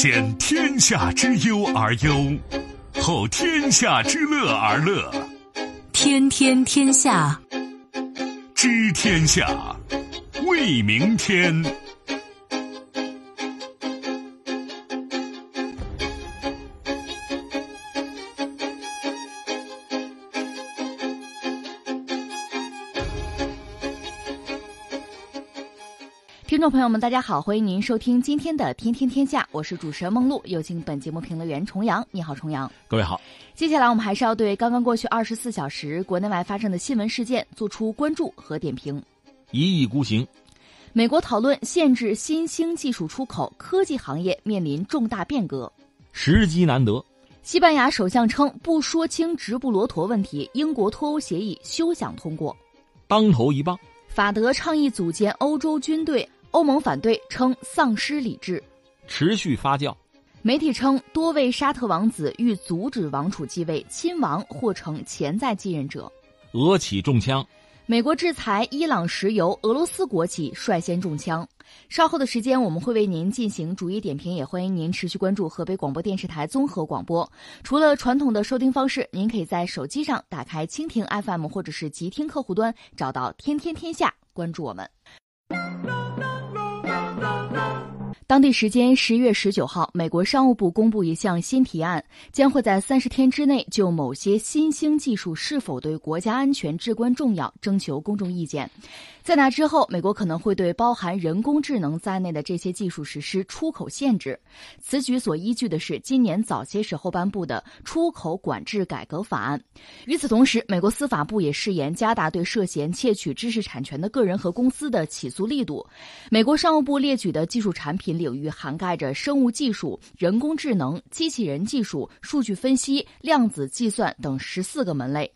先天下之忧而忧，后天下之乐而乐。天天天下，知天下，为明天。众朋友们，大家好，欢迎您收听今天的《天天天下》，我是主持人梦露，有请本节目评论员重阳。你好，重阳。各位好。接下来我们还是要对刚刚过去二十四小时国内外发生的新闻事件做出关注和点评。一意孤行，美国讨论限制新兴技术出口，科技行业面临重大变革，时机难得。西班牙首相称不说清直布罗陀问题，英国脱欧协议休想通过。当头一棒。法德倡议组建欧洲军队。欧盟反对称丧失理智，持续发酵。媒体称多位沙特王子欲阻止王储继位，亲王或成潜在继任者。俄企中枪，美国制裁伊朗石油，俄罗斯国企率先中枪。稍后的时间我们会为您进行逐一点评，也欢迎您持续关注河北广播电视台综合广播。除了传统的收听方式，您可以在手机上打开蜻蜓 FM 或者是极听客户端，找到天天天下，关注我们。No, no, no. 当地时间十月十九号，美国商务部公布一项新提案，将会在三十天之内就某些新兴技术是否对国家安全至关重要征求公众意见。在那之后，美国可能会对包含人工智能在内的这些技术实施出口限制。此举所依据的是今年早些时候颁布的出口管制改革法案。与此同时，美国司法部也誓言加大对涉嫌窃取知识产权的个人和公司的起诉力度。美国商务部列举的技术产品领域涵盖着生物技术、人工智能、机器人技术、数据分析、量子计算等十四个门类。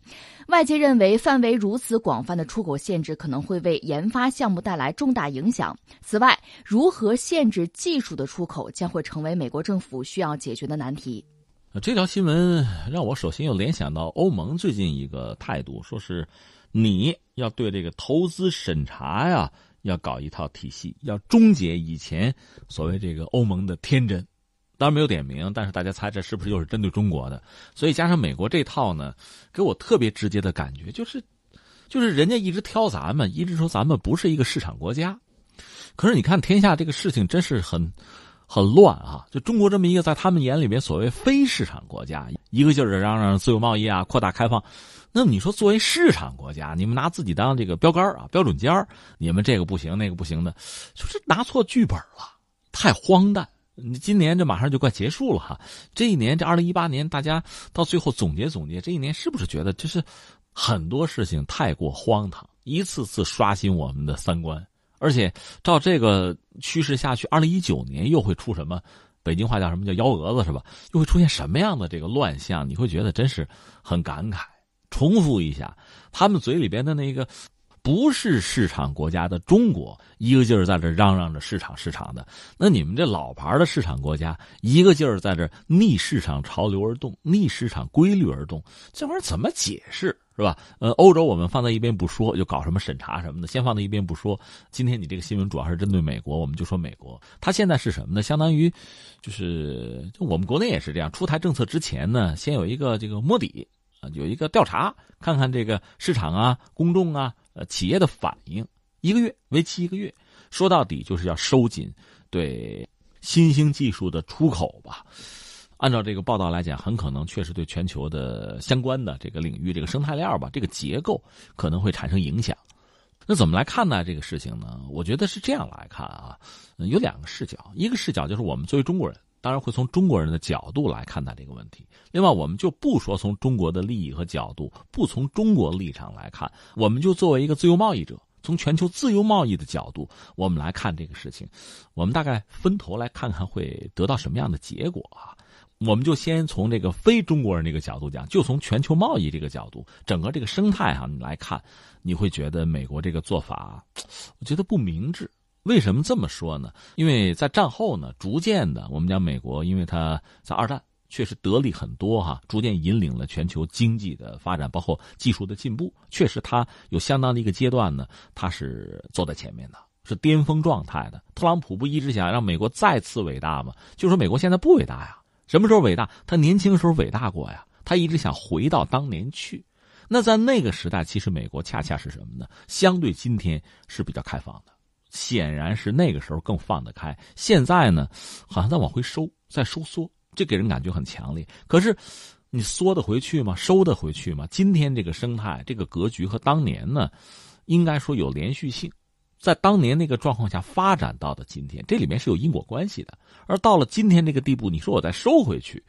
外界认为，范围如此广泛的出口限制可能会为研发项目带来重大影响。此外，如何限制技术的出口将会成为美国政府需要解决的难题。这条新闻让我首先又联想到欧盟最近一个态度，说是你要对这个投资审查呀，要搞一套体系，要终结以前所谓这个欧盟的天真。当然没有点名，但是大家猜这是不是又是针对中国的？所以加上美国这套呢，给我特别直接的感觉就是，就是人家一直挑咱们，一直说咱们不是一个市场国家。可是你看天下这个事情真是很很乱啊！就中国这么一个在他们眼里面所谓非市场国家，一个劲儿的嚷嚷自由贸易啊、扩大开放。那么你说作为市场国家，你们拿自己当这个标杆啊、标准尖儿，你们这个不行那个不行的，就是拿错剧本了，太荒诞。你今年这马上就快结束了哈，这一年这二零一八年，大家到最后总结总结，这一年是不是觉得就是很多事情太过荒唐，一次次刷新我们的三观？而且照这个趋势下去，二零一九年又会出什么？北京话叫什么叫幺蛾子是吧？又会出现什么样的这个乱象？你会觉得真是很感慨。重复一下，他们嘴里边的那个。不是市场国家的中国，一个劲儿在这嚷嚷着市场市场的。那你们这老牌的市场国家，一个劲儿在这逆市场潮流而动，逆市场规律而动，这玩意儿怎么解释是吧？呃，欧洲我们放在一边不说，就搞什么审查什么的，先放在一边不说。今天你这个新闻主要是针对美国，我们就说美国，它现在是什么呢？相当于，就是就我们国内也是这样，出台政策之前呢，先有一个这个摸底啊，有一个调查，看看这个市场啊、公众啊。呃，企业的反应一个月为期一个月，说到底就是要收紧对新兴技术的出口吧。按照这个报道来讲，很可能确实对全球的相关的这个领域、这个生态链吧、这个结构可能会产生影响。那怎么来看待这个事情呢？我觉得是这样来看啊，有两个视角，一个视角就是我们作为中国人。当然会从中国人的角度来看待这个问题。另外，我们就不说从中国的利益和角度，不从中国立场来看，我们就作为一个自由贸易者，从全球自由贸易的角度，我们来看这个事情。我们大概分头来看看会得到什么样的结果啊？我们就先从这个非中国人这个角度讲，就从全球贸易这个角度，整个这个生态哈，你来看，你会觉得美国这个做法，我觉得不明智。为什么这么说呢？因为在战后呢，逐渐的，我们讲美国，因为它在二战确实得利很多哈，逐渐引领了全球经济的发展，包括技术的进步，确实它有相当的一个阶段呢，它是走在前面的。是巅峰状态的。特朗普不一直想让美国再次伟大吗？就说美国现在不伟大呀，什么时候伟大？他年轻时候伟大过呀，他一直想回到当年去。那在那个时代，其实美国恰恰是什么呢？相对今天是比较开放的，显然是那个时候更放得开。现在呢，好像在往回收，在收缩，这给人感觉很强烈。可是。你缩得回去吗？收得回去吗？今天这个生态、这个格局和当年呢，应该说有连续性，在当年那个状况下发展到的今天，这里面是有因果关系的。而到了今天这个地步，你说我再收回去，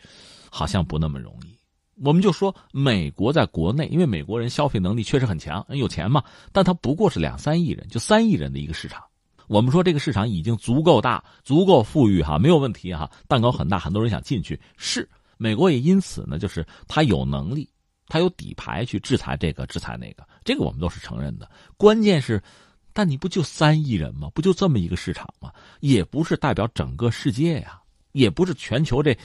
好像不那么容易。我们就说美国在国内，因为美国人消费能力确实很强，有钱嘛，但他不过是两三亿人，就三亿人的一个市场。我们说这个市场已经足够大、足够富裕哈，没有问题哈，蛋糕很大，很多人想进去是。美国也因此呢，就是他有能力，他有底牌去制裁这个、制裁那个，这个我们都是承认的。关键是，但你不就三亿人吗？不就这么一个市场吗？也不是代表整个世界呀，也不是全球这，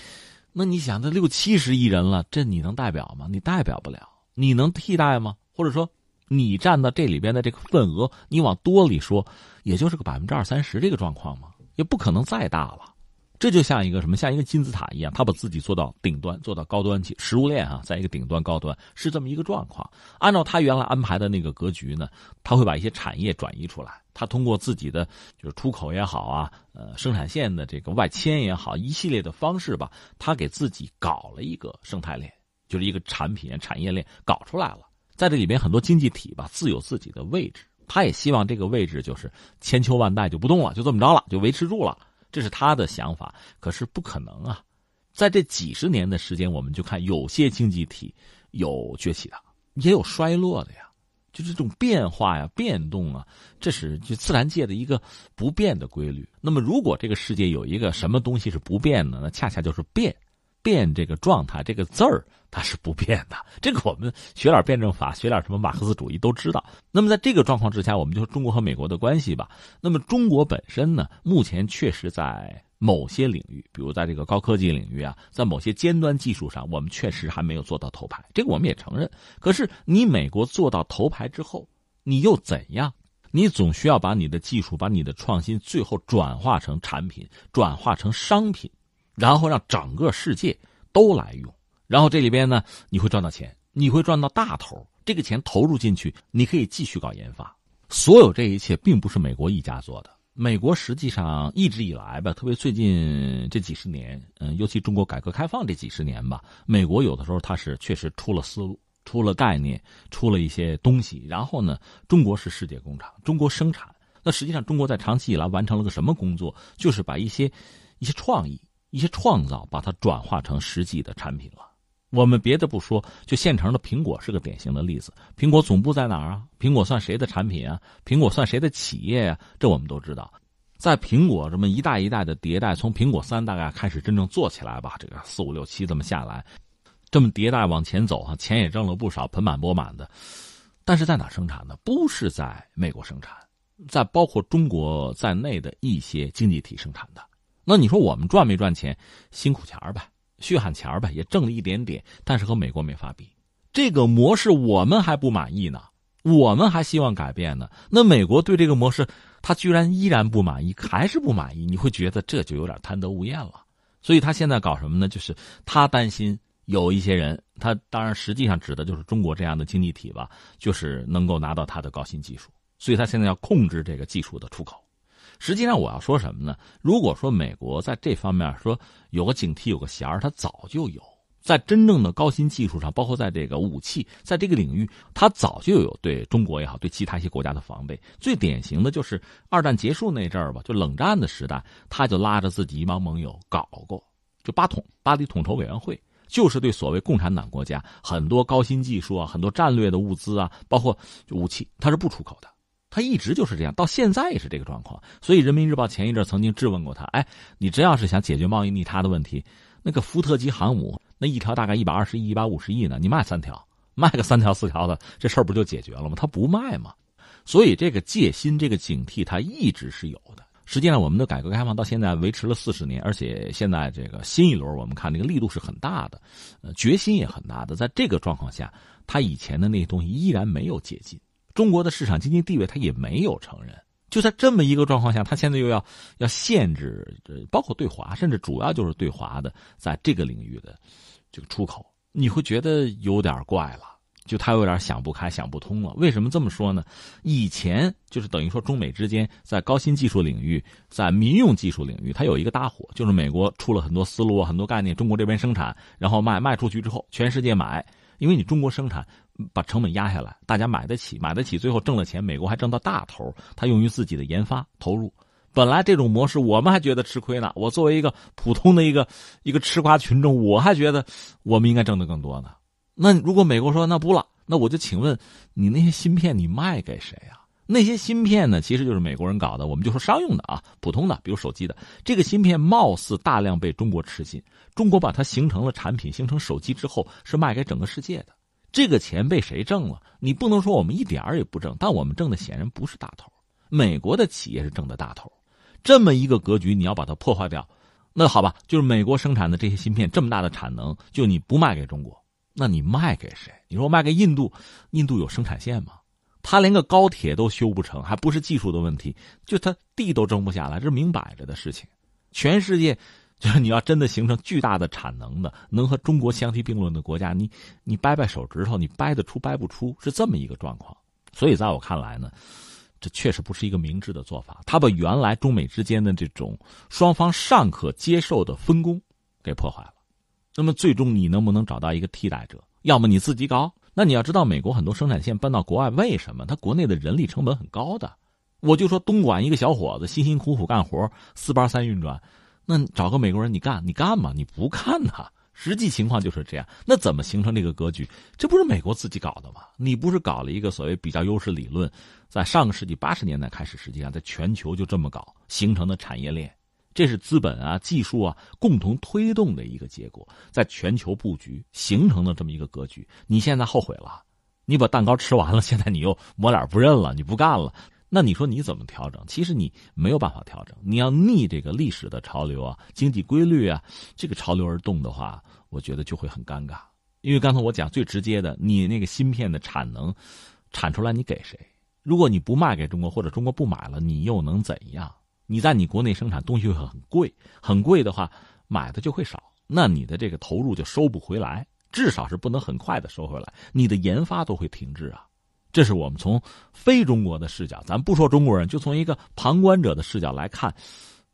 那你想，这六七十亿人了，这你能代表吗？你代表不了，你能替代吗？或者说，你占到这里边的这个份额，你往多里说，也就是个百分之二三十这个状况嘛？也不可能再大了。这就像一个什么，像一个金字塔一样，他把自己做到顶端，做到高端去，食物链啊，在一个顶端高端是这么一个状况。按照他原来安排的那个格局呢，他会把一些产业转移出来，他通过自己的就是出口也好啊，呃，生产线的这个外迁也好，一系列的方式吧，他给自己搞了一个生态链，就是一个产品产业链搞出来了。在这里边很多经济体吧，自有自己的位置，他也希望这个位置就是千秋万代就不动了，就这么着了，就维持住了。这是他的想法，可是不可能啊！在这几十年的时间，我们就看有些经济体有崛起的，也有衰落的呀。就这种变化呀、变动啊，这是就自然界的一个不变的规律。那么，如果这个世界有一个什么东西是不变的，那恰恰就是变。变这个状态，这个字儿它是不变的。这个我们学点辩证法，学点什么马克思主义都知道。那么在这个状况之下，我们就中国和美国的关系吧。那么中国本身呢，目前确实在某些领域，比如在这个高科技领域啊，在某些尖端技术上，我们确实还没有做到头牌。这个我们也承认。可是你美国做到头牌之后，你又怎样？你总需要把你的技术、把你的创新，最后转化成产品，转化成商品。然后让整个世界都来用，然后这里边呢，你会赚到钱，你会赚到大头。这个钱投入进去，你可以继续搞研发。所有这一切并不是美国一家做的，美国实际上一直以来吧，特别最近这几十年，嗯，尤其中国改革开放这几十年吧，美国有的时候它是确实出了思路，出了概念，出了一些东西。然后呢，中国是世界工厂，中国生产。那实际上中国在长期以来完成了个什么工作？就是把一些一些创意。一些创造，把它转化成实际的产品了。我们别的不说，就现成的苹果是个典型的例子。苹果总部在哪儿啊？苹果算谁的产品啊？苹果算谁的企业啊？这我们都知道。在苹果这么一代一代的迭代，从苹果三大概开始真正做起来吧，这个四五六七这么下来，这么迭代往前走啊，钱也挣了不少，盆满钵满的。但是在哪生产呢？不是在美国生产，在包括中国在内的一些经济体生产的。那你说我们赚没赚钱？辛苦钱儿吧，血汗钱儿吧，也挣了一点点，但是和美国没法比。这个模式我们还不满意呢，我们还希望改变呢。那美国对这个模式，他居然依然不满意，还是不满意。你会觉得这就有点贪得无厌了。所以他现在搞什么呢？就是他担心有一些人，他当然实际上指的就是中国这样的经济体吧，就是能够拿到他的高新技术。所以他现在要控制这个技术的出口。实际上，我要说什么呢？如果说美国在这方面说有个警惕、有个弦儿，它早就有。在真正的高新技术上，包括在这个武器，在这个领域，它早就有对中国也好，对其他一些国家的防备。最典型的就是二战结束那阵儿吧，就冷战的时代，他就拉着自己一帮盟友搞过，就巴统巴黎统筹委员会，就是对所谓共产党国家很多高新技术啊，很多战略的物资啊，包括武器，它是不出口的。他一直就是这样，到现在也是这个状况。所以，《人民日报》前一阵曾经质问过他：“哎，你真要是想解决贸易逆差的问题，那个福特级航母那一条大概一百二十亿、一百五十亿呢，你卖三条，卖个三条四条的，这事儿不就解决了吗？他不卖吗？所以，这个戒心、这个警惕，他一直是有的。实际上，我们的改革开放到现在维持了四十年，而且现在这个新一轮，我们看这个力度是很大的，呃，决心也很大的。在这个状况下，他以前的那些东西依然没有解禁。中国的市场经济地位，他也没有承认。就在这么一个状况下，他现在又要要限制，包括对华，甚至主要就是对华的在这个领域的这个出口，你会觉得有点怪了，就他有点想不开、想不通了。为什么这么说呢？以前就是等于说中美之间在高新技术领域、在民用技术领域，它有一个搭伙，就是美国出了很多思路、很多概念，中国这边生产，然后卖卖出去之后，全世界买，因为你中国生产。把成本压下来，大家买得起，买得起，最后挣了钱，美国还挣到大头，他用于自己的研发投入。本来这种模式我们还觉得吃亏呢，我作为一个普通的一个一个吃瓜群众，我还觉得我们应该挣得更多呢。那如果美国说那不了，那我就请问你那些芯片你卖给谁啊？那些芯片呢，其实就是美国人搞的，我们就说商用的啊，普通的，比如手机的这个芯片，貌似大量被中国吃进，中国把它形成了产品，形成手机之后是卖给整个世界的。这个钱被谁挣了？你不能说我们一点儿也不挣，但我们挣的显然不是大头。美国的企业是挣的大头，这么一个格局，你要把它破坏掉，那好吧，就是美国生产的这些芯片这么大的产能，就你不卖给中国，那你卖给谁？你说卖给印度，印度有生产线吗？他连个高铁都修不成，还不是技术的问题，就他地都争不下来，这是明摆着的事情。全世界。就是你要真的形成巨大的产能的，能和中国相提并论的国家，你你掰掰手指头，你掰得出掰不出，是这么一个状况。所以在我看来呢，这确实不是一个明智的做法。他把原来中美之间的这种双方尚可接受的分工给破坏了。那么最终你能不能找到一个替代者？要么你自己搞。那你要知道，美国很多生产线搬到国外，为什么？他国内的人力成本很高的。我就说东莞一个小伙子辛辛苦苦干活，四八三运转。那找个美国人你干你干嘛？你不干呐？实际情况就是这样。那怎么形成这个格局？这不是美国自己搞的吗？你不是搞了一个所谓比较优势理论，在上个世纪八十年代开始，实际上在全球就这么搞形成的产业链，这是资本啊、技术啊共同推动的一个结果，在全球布局形成了这么一个格局。你现在后悔了，你把蛋糕吃完了，现在你又抹脸不认了，你不干了。那你说你怎么调整？其实你没有办法调整。你要逆这个历史的潮流啊，经济规律啊，这个潮流而动的话，我觉得就会很尴尬。因为刚才我讲最直接的，你那个芯片的产能产出来，你给谁？如果你不卖给中国，或者中国不买了，你又能怎样？你在你国内生产东西会很贵，很贵的话，买的就会少，那你的这个投入就收不回来，至少是不能很快的收回来，你的研发都会停滞啊。这是我们从非中国的视角，咱不说中国人，就从一个旁观者的视角来看，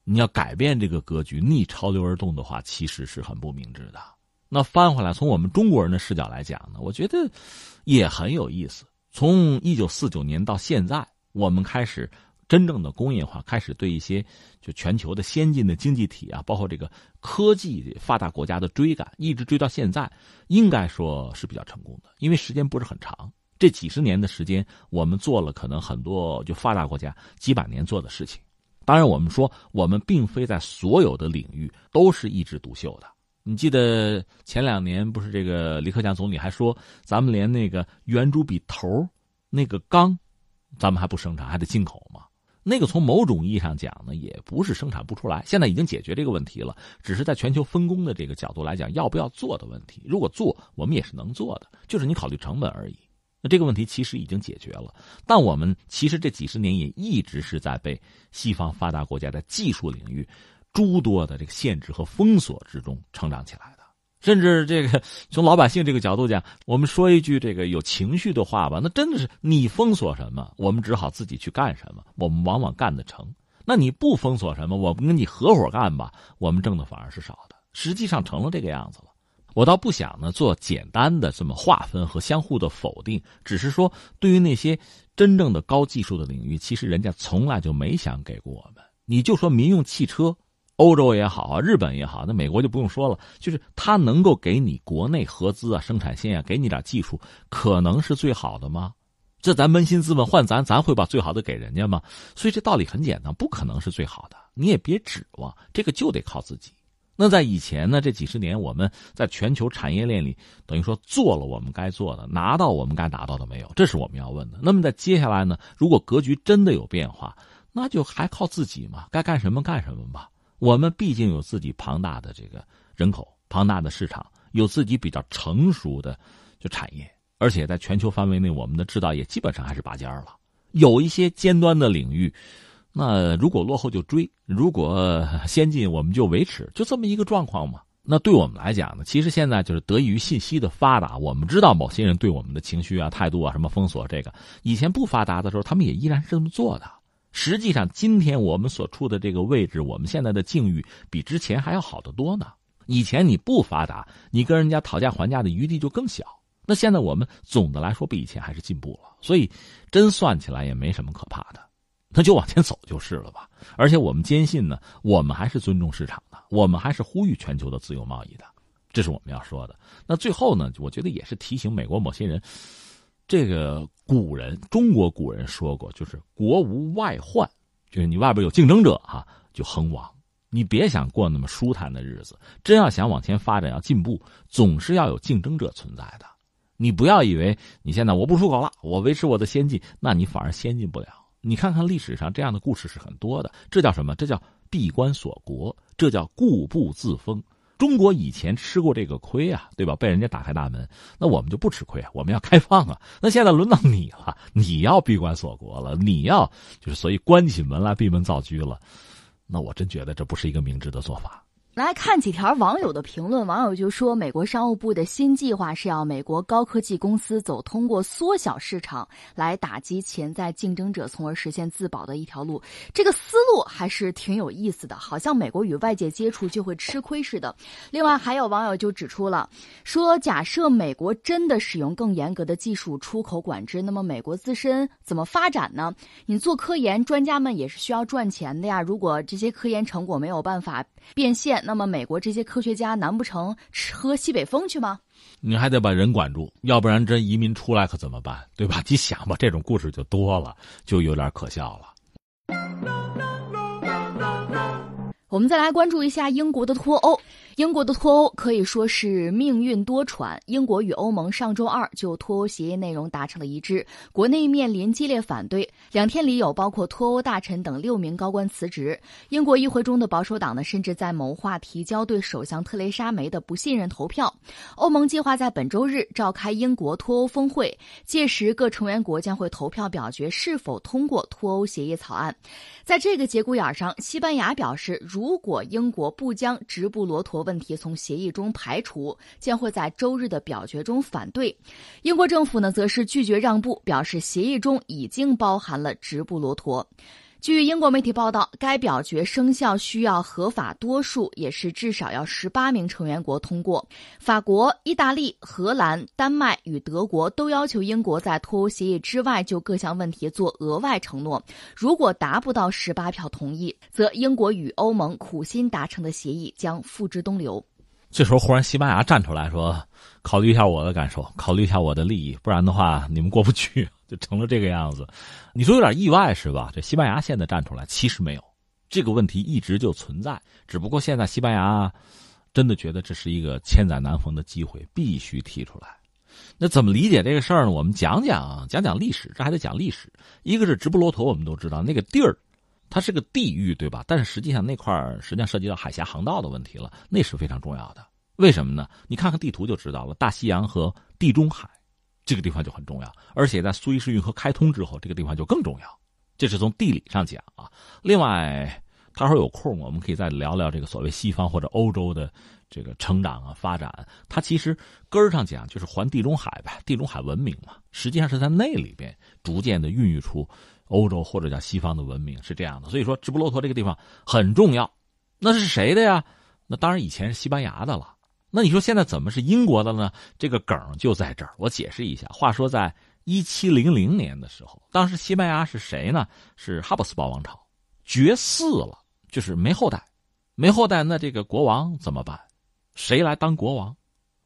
你要改变这个格局，逆潮流而动的话，其实是很不明智的。那翻回来，从我们中国人的视角来讲呢，我觉得也很有意思。从一九四九年到现在，我们开始真正的工业化，开始对一些就全球的先进的经济体啊，包括这个科技发达国家的追赶，一直追到现在，应该说是比较成功的，因为时间不是很长。这几十年的时间，我们做了可能很多就发达国家几百年做的事情。当然，我们说我们并非在所有的领域都是一枝独秀的。你记得前两年不是这个李克强总理还说，咱们连那个圆珠笔头那个钢，咱们还不生产，还得进口吗？那个从某种意义上讲呢，也不是生产不出来。现在已经解决这个问题了，只是在全球分工的这个角度来讲，要不要做的问题。如果做，我们也是能做的，就是你考虑成本而已。那这个问题其实已经解决了，但我们其实这几十年也一直是在被西方发达国家的技术领域诸多的这个限制和封锁之中成长起来的。甚至这个从老百姓这个角度讲，我们说一句这个有情绪的话吧，那真的是你封锁什么，我们只好自己去干什么，我们往往干得成。那你不封锁什么，我们跟你合伙干吧，我们挣的反而是少的。实际上成了这个样子了。我倒不想呢做简单的这么划分和相互的否定，只是说对于那些真正的高技术的领域，其实人家从来就没想给过我们。你就说民用汽车，欧洲也好啊，日本也好，那美国就不用说了，就是他能够给你国内合资啊、生产线啊，给你点技术，可能是最好的吗？这咱扪心自问，换咱，咱会把最好的给人家吗？所以这道理很简单，不可能是最好的，你也别指望，这个就得靠自己。那在以前呢，这几十年我们在全球产业链里，等于说做了我们该做的，拿到我们该拿到的没有？这是我们要问的。那么在接下来呢，如果格局真的有变化，那就还靠自己嘛，该干什么干什么吧。我们毕竟有自己庞大的这个人口、庞大的市场，有自己比较成熟的就产业，而且在全球范围内，我们的制造业基本上还是拔尖了。有一些尖端的领域，那如果落后就追，如果先进我们就维持，就这么一个状况嘛。那对我们来讲呢，其实现在就是得益于信息的发达，我们知道某些人对我们的情绪啊、态度啊、什么封锁这个，以前不发达的时候，他们也依然是这么做的。实际上，今天我们所处的这个位置，我们现在的境遇比之前还要好得多呢。以前你不发达，你跟人家讨价还价的余地就更小。那现在我们总的来说比以前还是进步了，所以真算起来也没什么可怕的，那就往前走就是了吧。而且我们坚信呢，我们还是尊重市场的，我们还是呼吁全球的自由贸易的，这是我们要说的。那最后呢，我觉得也是提醒美国某些人。这个古人，中国古人说过，就是国无外患，就是你外边有竞争者哈，就横亡。你别想过那么舒坦的日子，真要想往前发展、要进步，总是要有竞争者存在的。你不要以为你现在我不出口了，我维持我的先进，那你反而先进不了。你看看历史上这样的故事是很多的，这叫什么？这叫闭关锁国，这叫固步自封。中国以前吃过这个亏啊，对吧？被人家打开大门，那我们就不吃亏啊，我们要开放啊。那现在轮到你了，你要闭关锁国了，你要就是所以关起门来闭门造车了，那我真觉得这不是一个明智的做法。来看几条网友的评论，网友就说，美国商务部的新计划是要美国高科技公司走通过缩小市场来打击潜在竞争者，从而实现自保的一条路。这个思路还是挺有意思的，好像美国与外界接触就会吃亏似的。另外，还有网友就指出了，说假设美国真的使用更严格的技术出口管制，那么美国自身怎么发展呢？你做科研，专家们也是需要赚钱的呀。如果这些科研成果没有办法变现，那么，美国这些科学家难不成吃喝西北风去吗？你还得把人管住，要不然真移民出来可怎么办？对吧？你想吧，这种故事就多了，就有点可笑了。我们再来关注一下英国的脱欧。英国的脱欧可以说是命运多舛。英国与欧盟上周二就脱欧协议内容达成了一致，国内面临激烈反对。两天里有包括脱欧大臣等六名高官辞职。英国议会中的保守党呢，甚至在谋划提交对首相特蕾莎梅的不信任投票。欧盟计划在本周日召开英国脱欧峰会，届时各成员国将会投票表决是否通过脱欧协议草案。在这个节骨眼上，西班牙表示，如果英国不将直布罗陀问题从协议中排除，将会在周日的表决中反对。英国政府呢，则是拒绝让步，表示协议中已经包含了直布罗陀。据英国媒体报道，该表决生效需要合法多数，也是至少要十八名成员国通过。法国、意大利、荷兰、丹麦与德国都要求英国在脱欧协议之外就各项问题做额外承诺。如果达不到十八票同意，则英国与欧盟苦心达成的协议将付之东流。这时候忽然西班牙站出来说：“考虑一下我的感受，考虑一下我的利益，不然的话你们过不去。”就成了这个样子，你说有点意外是吧？这西班牙现在站出来，其实没有这个问题一直就存在，只不过现在西班牙真的觉得这是一个千载难逢的机会，必须提出来。那怎么理解这个事儿呢？我们讲讲讲讲历史，这还得讲历史。一个是直布罗陀，我们都知道那个地儿，它是个地域，对吧？但是实际上那块儿实际上涉及到海峡航道的问题了，那是非常重要的。为什么呢？你看看地图就知道了，大西洋和地中海。这个地方就很重要，而且在苏伊士运河开通之后，这个地方就更重要。这是从地理上讲啊。另外，他说有空，我们可以再聊聊这个所谓西方或者欧洲的这个成长啊发展。它其实根儿上讲就是环地中海呗，地中海文明嘛，实际上是在那里边逐渐的孕育出欧洲或者叫西方的文明，是这样的。所以说，直布罗陀这个地方很重要。那是谁的呀？那当然以前是西班牙的了。那你说现在怎么是英国的呢？这个梗就在这儿，我解释一下。话说，在一七零零年的时候，当时西班牙是谁呢？是哈布斯堡王朝，绝嗣了，就是没后代，没后代，那这个国王怎么办？谁来当国王？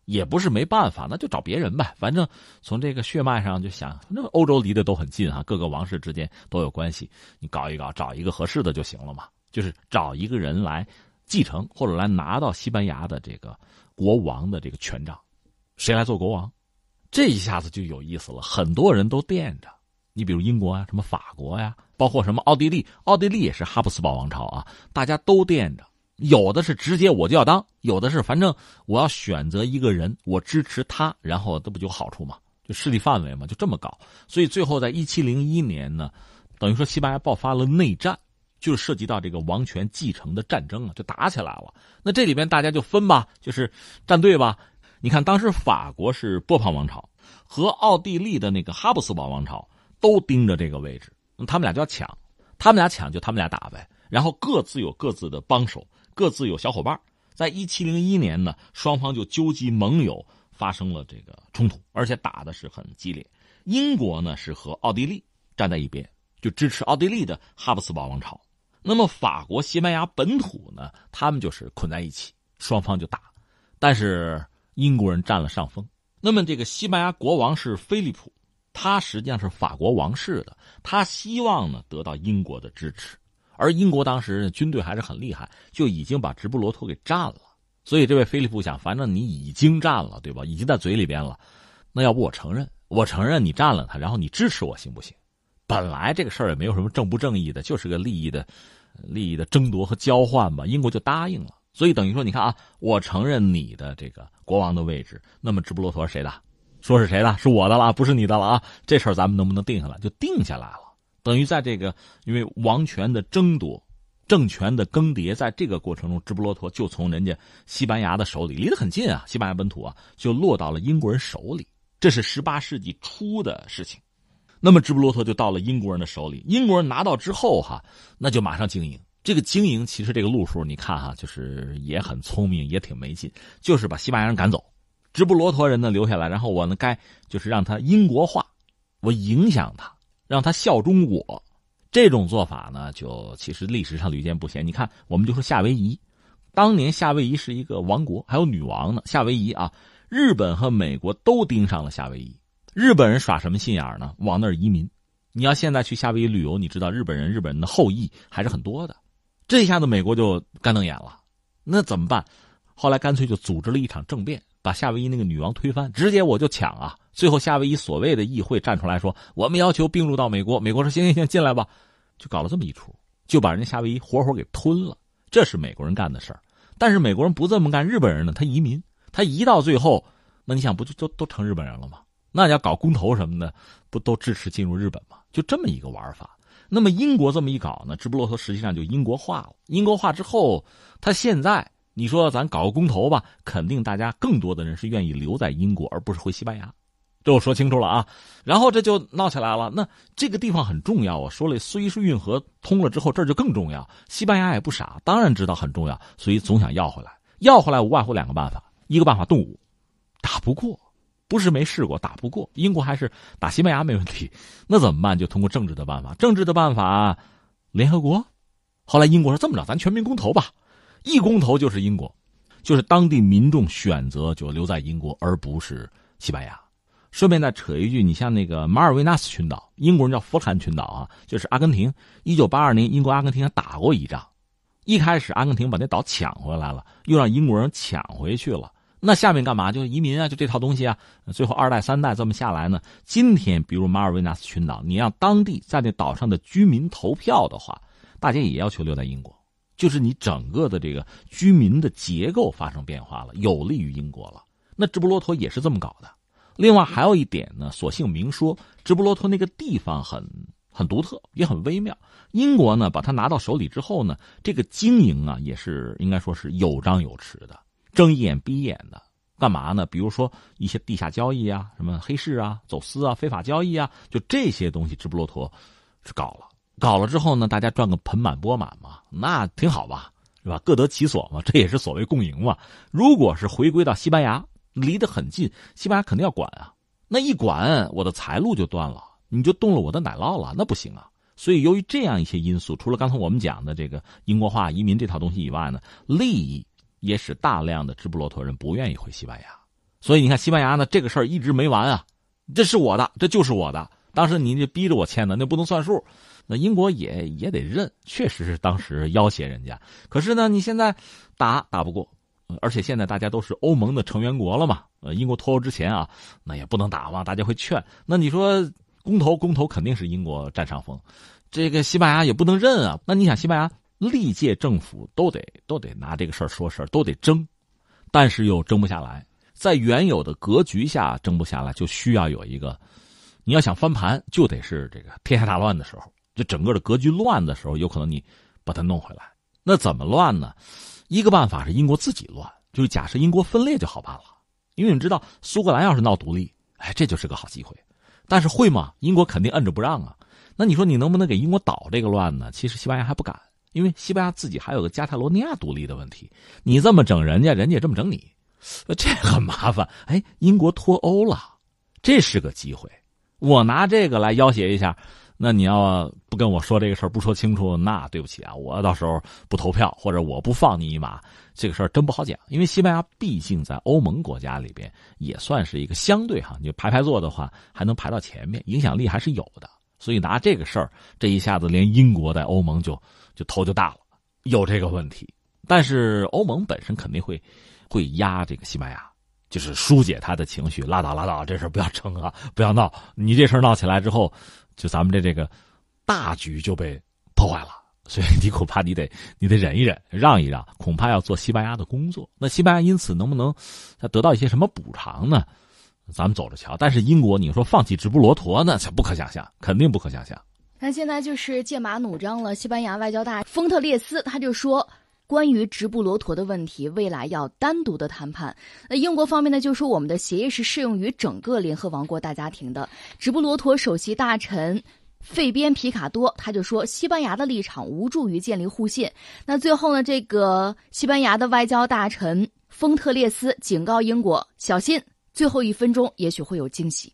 也不是没办法，那就找别人呗。反正从这个血脉上就想，那欧洲离得都很近哈，各个王室之间都有关系，你搞一搞，找一个合适的就行了嘛。就是找一个人来继承或者来拿到西班牙的这个。国王的这个权杖，谁来做国王？这一下子就有意思了。很多人都惦着，你比如英国啊，什么法国呀，包括什么奥地利，奥地利也是哈布斯堡王朝啊，大家都惦着。有的是直接我就要当，有的是反正我要选择一个人，我支持他，然后这不就好处嘛？就势力范围嘛，就这么搞。所以最后在一七零一年呢，等于说西班牙爆发了内战，就涉及到这个王权继承的战争啊，就打起来了。那这里边大家就分吧，就是站队吧。你看，当时法国是波旁王朝，和奥地利的那个哈布斯堡王朝都盯着这个位置，他们俩就要抢，他们俩抢就他们俩打呗。然后各自有各自的帮手，各自有小伙伴。在一七零一年呢，双方就纠集盟友发生了这个冲突，而且打的是很激烈。英国呢是和奥地利站在一边，就支持奥地利的哈布斯堡王朝。那么法国、西班牙本土呢，他们就是捆在一起，双方就打。但是英国人占了上风。那么这个西班牙国王是菲利普，他实际上是法国王室的，他希望呢得到英国的支持。而英国当时军队还是很厉害，就已经把直布罗陀给占了。所以这位菲利普想，反正你已经占了，对吧？已经在嘴里边了，那要不我承认，我承认你占了他，然后你支持我，行不行？本来这个事儿也没有什么正不正义的，就是个利益的、利益的争夺和交换吧。英国就答应了，所以等于说，你看啊，我承认你的这个国王的位置，那么直布罗陀谁的？说是谁的？是我的了，不是你的了啊！这事儿咱们能不能定下来？就定下来了。等于在这个因为王权的争夺、政权的更迭，在这个过程中，直布罗陀就从人家西班牙的手里离得很近啊，西班牙本土啊，就落到了英国人手里。这是十八世纪初的事情。那么直布罗陀就到了英国人的手里，英国人拿到之后哈，那就马上经营。这个经营其实这个路数你看哈，就是也很聪明，也挺没劲，就是把西班牙人赶走，直布罗陀人呢留下来，然后我呢该就是让他英国化，我影响他，让他效忠我。这种做法呢，就其实历史上屡见不鲜。你看，我们就说夏威夷，当年夏威夷是一个王国，还有女王呢。夏威夷啊，日本和美国都盯上了夏威夷。日本人耍什么心眼呢？往那儿移民。你要现在去夏威夷旅游，你知道日本人、日本人的后裔还是很多的。这下子美国就干瞪眼了，那怎么办？后来干脆就组织了一场政变，把夏威夷那个女王推翻，直接我就抢啊！最后夏威夷所谓的议会站出来说，我们要求并入到美国。美国说行行行，进来吧，就搞了这么一出，就把人家夏威夷活活给吞了。这是美国人干的事儿。但是美国人不这么干，日本人呢，他移民，他移到最后，那你想不就都都成日本人了吗？那要搞公投什么的，不都支持进入日本吗？就这么一个玩法。那么英国这么一搞呢，直布罗陀实际上就英国化了。英国化之后，他现在你说咱搞个公投吧，肯定大家更多的人是愿意留在英国，而不是回西班牙。这我说清楚了啊。然后这就闹起来了。那这个地方很重要，我说了，苏伊士运河通了之后，这就更重要。西班牙也不傻，当然知道很重要，所以总想要回来。要回来无外乎两个办法，一个办法动武，打不过。不是没试过，打不过英国还是打西班牙没问题，那怎么办？就通过政治的办法，政治的办法，联合国。后来英国说这么着，咱全民公投吧，一公投就是英国，就是当地民众选择就留在英国，而不是西班牙。顺便再扯一句，你像那个马尔维纳斯群岛，英国人叫福兰群岛啊，就是阿根廷。一九八二年，英国阿根廷还打过一仗，一开始阿根廷把那岛抢回来了，又让英国人抢回去了。那下面干嘛？就移民啊，就这套东西啊。最后二代三代这么下来呢，今天比如马尔维纳斯群岛，你让当地在那岛上的居民投票的话，大家也要求留在英国，就是你整个的这个居民的结构发生变化了，有利于英国了。那直布罗陀也是这么搞的。另外还有一点呢，索性明说，直布罗陀那个地方很很独特，也很微妙。英国呢把它拿到手里之后呢，这个经营啊也是应该说是有张有弛的。睁一眼闭一眼的，干嘛呢？比如说一些地下交易啊，什么黑市啊、走私啊、非法交易啊，就这些东西，直布罗陀是搞了。搞了之后呢，大家赚个盆满钵满嘛，那挺好吧，是吧？各得其所嘛，这也是所谓共赢嘛。如果是回归到西班牙，离得很近，西班牙肯定要管啊。那一管，我的财路就断了，你就动了我的奶酪了，那不行啊。所以，由于这样一些因素，除了刚才我们讲的这个英国化、移民这套东西以外呢，利益。也使大量的直布罗陀人不愿意回西班牙，所以你看西班牙呢，这个事儿一直没完啊。这是我的，这就是我的。当时你就逼着我签的，那不能算数。那英国也也得认，确实是当时要挟人家。可是呢，你现在打打不过，而且现在大家都是欧盟的成员国了嘛。呃，英国脱欧之前啊，那也不能打嘛，大家会劝。那你说公投，公投肯定是英国占上风，这个西班牙也不能认啊。那你想西班牙？历届政府都得都得拿这个事儿说事儿，都得争，但是又争不下来。在原有的格局下争不下来，就需要有一个，你要想翻盘，就得是这个天下大乱的时候，就整个的格局乱的时候，有可能你把它弄回来。那怎么乱呢？一个办法是英国自己乱，就是假设英国分裂就好办了。因为你知道，苏格兰要是闹独立，哎，这就是个好机会。但是会吗？英国肯定摁着不让啊。那你说你能不能给英国捣这个乱呢？其实西班牙还不敢，因为西班牙自己还有个加泰罗尼亚独立的问题。你这么整人家，人家也这么整你，这很麻烦。哎，英国脱欧了，这是个机会。我拿这个来要挟一下。那你要不跟我说这个事儿，不说清楚，那对不起啊，我到时候不投票或者我不放你一马，这个事儿真不好讲。因为西班牙毕竟在欧盟国家里边也算是一个相对哈，你排排坐的话还能排到前面，影响力还是有的。所以拿这个事儿，这一下子连英国在欧盟就就头就大了，有这个问题。但是欧盟本身肯定会会压这个西班牙，就是疏解他的情绪，拉倒拉倒，这事不要争啊，不要闹。你这事闹起来之后。就咱们这这个大局就被破坏了，所以你恐怕你得 你得忍一忍，让一让，恐怕要做西班牙的工作。那西班牙因此能不能他得到一些什么补偿呢？咱们走着瞧。但是英国，你说放弃直布罗陀那才不可想象，肯定不可想象。那现在就是剑拔弩张了。西班牙外交大丰特列斯他就说，关于直布罗陀的问题，未来要单独的谈判。那英国方面呢，就说我们的协议是适用于整个联合王国大家庭的。直布罗陀首席大臣。费边皮卡多他就说，西班牙的立场无助于建立互信。那最后呢，这个西班牙的外交大臣丰特列斯警告英国，小心最后一分钟也许会有惊喜，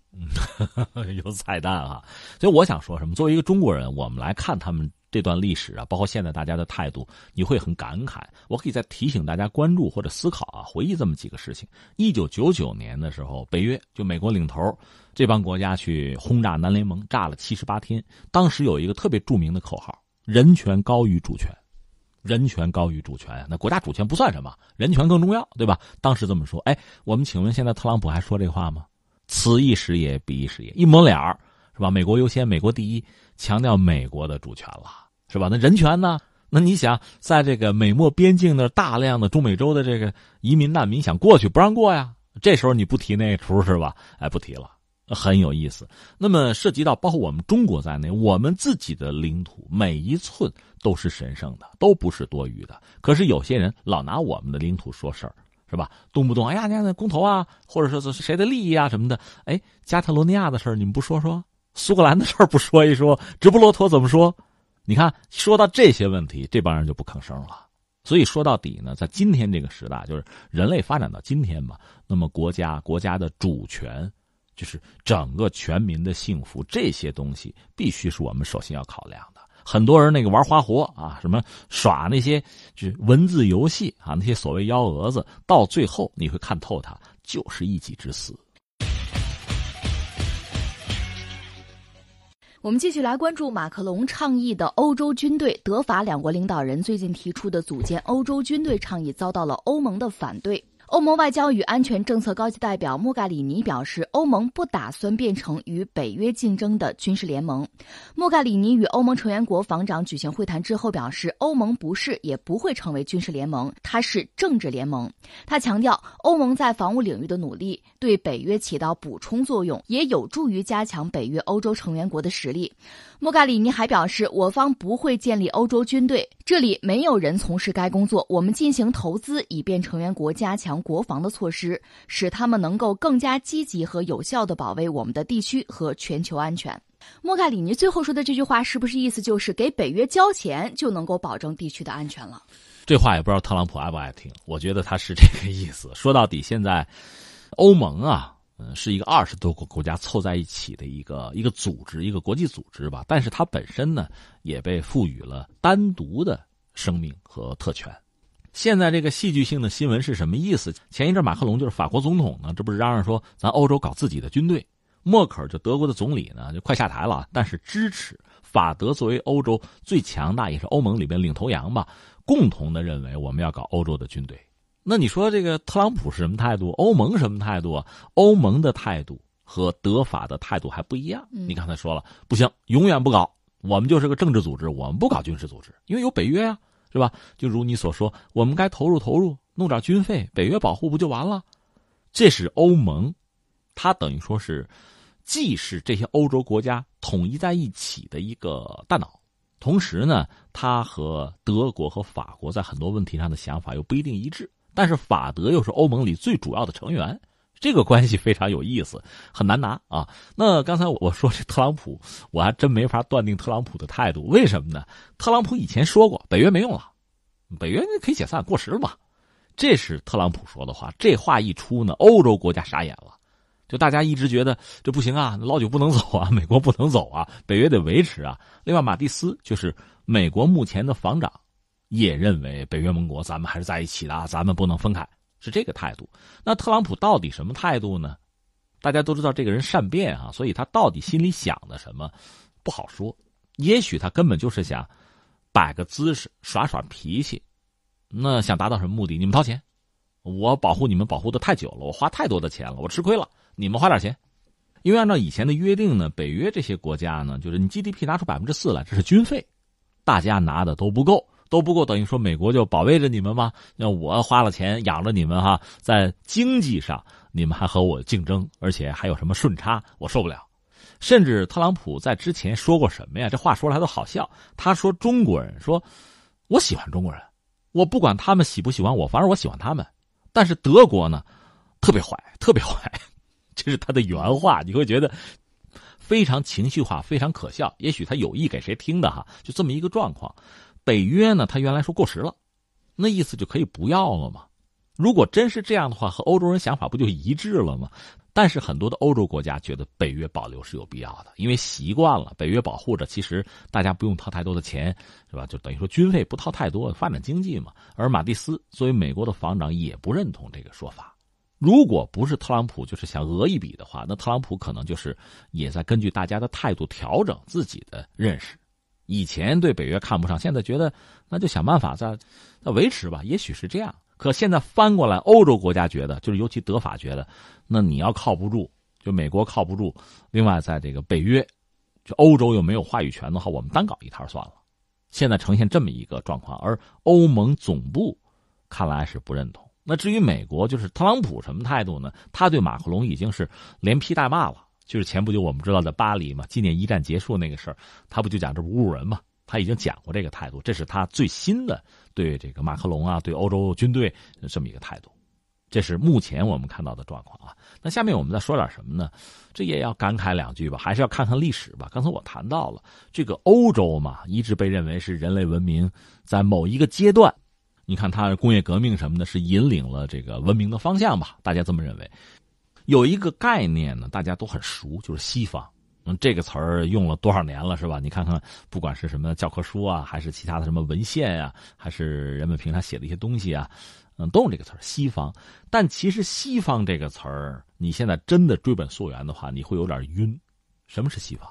有彩蛋啊！所以我想说什么？作为一个中国人，我们来看他们。这段历史啊，包括现在大家的态度，你会很感慨。我可以再提醒大家关注或者思考啊，回忆这么几个事情。一九九九年的时候，北约就美国领头这帮国家去轰炸南联盟，炸了七十八天。当时有一个特别著名的口号：“人权高于主权，人权高于主权。”那国家主权不算什么，人权更重要，对吧？当时这么说。哎，我们请问，现在特朗普还说这话吗？此一时也，彼一时也，一抹脸儿是吧？美国优先，美国第一，强调美国的主权了。是吧？那人权呢？那你想，在这个美墨边境的大量的中美洲的这个移民难民想过去不让过呀？这时候你不提那出是吧？哎，不提了，很有意思。那么涉及到包括我们中国在内，我们自己的领土每一寸都是神圣的，都不是多余的。可是有些人老拿我们的领土说事儿，是吧？动不动哎呀，那公投啊，或者说是谁的利益啊什么的？哎，加泰罗尼亚的事儿你们不说说？苏格兰的事儿不说一说？直布罗陀怎么说？你看，说到这些问题，这帮人就不吭声了。所以说到底呢，在今天这个时代，就是人类发展到今天吧，那么国家国家的主权，就是整个全民的幸福，这些东西必须是我们首先要考量的。很多人那个玩花活啊，什么耍那些就是文字游戏啊，那些所谓幺蛾子，到最后你会看透它，就是一己之私。我们继续来关注马克龙倡议的欧洲军队。德法两国领导人最近提出的组建欧洲军队倡议遭到了欧盟的反对。欧盟外交与安全政策高级代表莫盖里尼表示，欧盟不打算变成与北约竞争的军事联盟。莫盖里尼与欧盟成员国防长举行会谈之后表示，欧盟不是也不会成为军事联盟，它是政治联盟。他强调，欧盟在防务领域的努力对北约起到补充作用，也有助于加强北约欧洲成员国的实力。莫盖里尼还表示，我方不会建立欧洲军队，这里没有人从事该工作。我们进行投资，以便成员国加强。国防的措施，使他们能够更加积极和有效的保卫我们的地区和全球安全。莫盖里尼最后说的这句话，是不是意思就是给北约交钱就能够保证地区的安全了？这话也不知道特朗普爱不爱听。我觉得他是这个意思。说到底，现在欧盟啊，嗯，是一个二十多个国家凑在一起的一个一个组织，一个国际组织吧。但是它本身呢，也被赋予了单独的生命和特权。现在这个戏剧性的新闻是什么意思？前一阵马克龙就是法国总统呢，这不是嚷嚷说咱欧洲搞自己的军队？默克尔就德国的总理呢，就快下台了，但是支持法德作为欧洲最强大也是欧盟里边领头羊吧，共同的认为我们要搞欧洲的军队。那你说这个特朗普是什么态度？欧盟什么态度啊？欧盟的态度和德法的态度还不一样。你刚才说了，不行，永远不搞，我们就是个政治组织，我们不搞军事组织，因为有北约啊。是吧？就如你所说，我们该投入投入，弄点军费，北约保护不就完了？这是欧盟，它等于说是，既是这些欧洲国家统一在一起的一个大脑，同时呢，它和德国和法国在很多问题上的想法又不一定一致。但是法德又是欧盟里最主要的成员，这个关系非常有意思，很难拿啊。那刚才我说这特朗普，我还真没法断定特朗普的态度，为什么呢？特朗普以前说过，北约没用了，北约可以解散，过时了嘛。这是特朗普说的话，这话一出呢，欧洲国家傻眼了，就大家一直觉得这不行啊，老九不能走啊，美国不能走啊，北约得维持啊。另外，马蒂斯就是美国目前的防长。也认为北约盟国咱们还是在一起的，咱们不能分开，是这个态度。那特朗普到底什么态度呢？大家都知道这个人善变啊，所以他到底心里想的什么不好说。也许他根本就是想摆个姿势，耍耍脾气。那想达到什么目的？你们掏钱，我保护你们保护的太久了，我花太多的钱了，我吃亏了，你们花点钱。因为按照以前的约定呢，北约这些国家呢，就是你 GDP 拿出百分之四来，这是军费，大家拿的都不够。都不够，等于说美国就保卫着你们吗？那我花了钱养着你们哈，在经济上你们还和我竞争，而且还有什么顺差，我受不了。甚至特朗普在之前说过什么呀？这话说来都好笑。他说中国人说，我喜欢中国人，我不管他们喜不喜欢我，反正我喜欢他们。但是德国呢，特别坏，特别坏，这是他的原话。你会觉得非常情绪化，非常可笑。也许他有意给谁听的哈，就这么一个状况。北约呢？他原来说过时了，那意思就可以不要了吗？如果真是这样的话，和欧洲人想法不就一致了吗？但是很多的欧洲国家觉得北约保留是有必要的，因为习惯了北约保护着，其实大家不用掏太多的钱，是吧？就等于说军费不掏太多，发展经济嘛。而马蒂斯作为美国的防长也不认同这个说法。如果不是特朗普就是想讹一笔的话，那特朗普可能就是也在根据大家的态度调整自己的认识。以前对北约看不上，现在觉得那就想办法再再维持吧。也许是这样，可现在翻过来，欧洲国家觉得，就是尤其德法觉得，那你要靠不住，就美国靠不住。另外，在这个北约，就欧洲又没有话语权的话，我们单搞一摊算了。现在呈现这么一个状况，而欧盟总部看来是不认同。那至于美国，就是特朗普什么态度呢？他对马克龙已经是连批带骂了。就是前不久我们知道在巴黎嘛，纪念一战结束那个事儿，他不就讲这侮辱人嘛？他已经讲过这个态度，这是他最新的对这个马克龙啊，对欧洲军队这么一个态度。这是目前我们看到的状况啊。那下面我们再说点什么呢？这也要感慨两句吧，还是要看看历史吧。刚才我谈到了这个欧洲嘛，一直被认为是人类文明在某一个阶段，你看它工业革命什么的，是引领了这个文明的方向吧？大家这么认为。有一个概念呢，大家都很熟，就是西方。嗯，这个词儿用了多少年了，是吧？你看看，不管是什么教科书啊，还是其他的什么文献呀，还是人们平常写的一些东西啊，嗯，都用这个词儿“西方”。但其实“西方”这个词儿，你现在真的追本溯源的话，你会有点晕。什么是西方？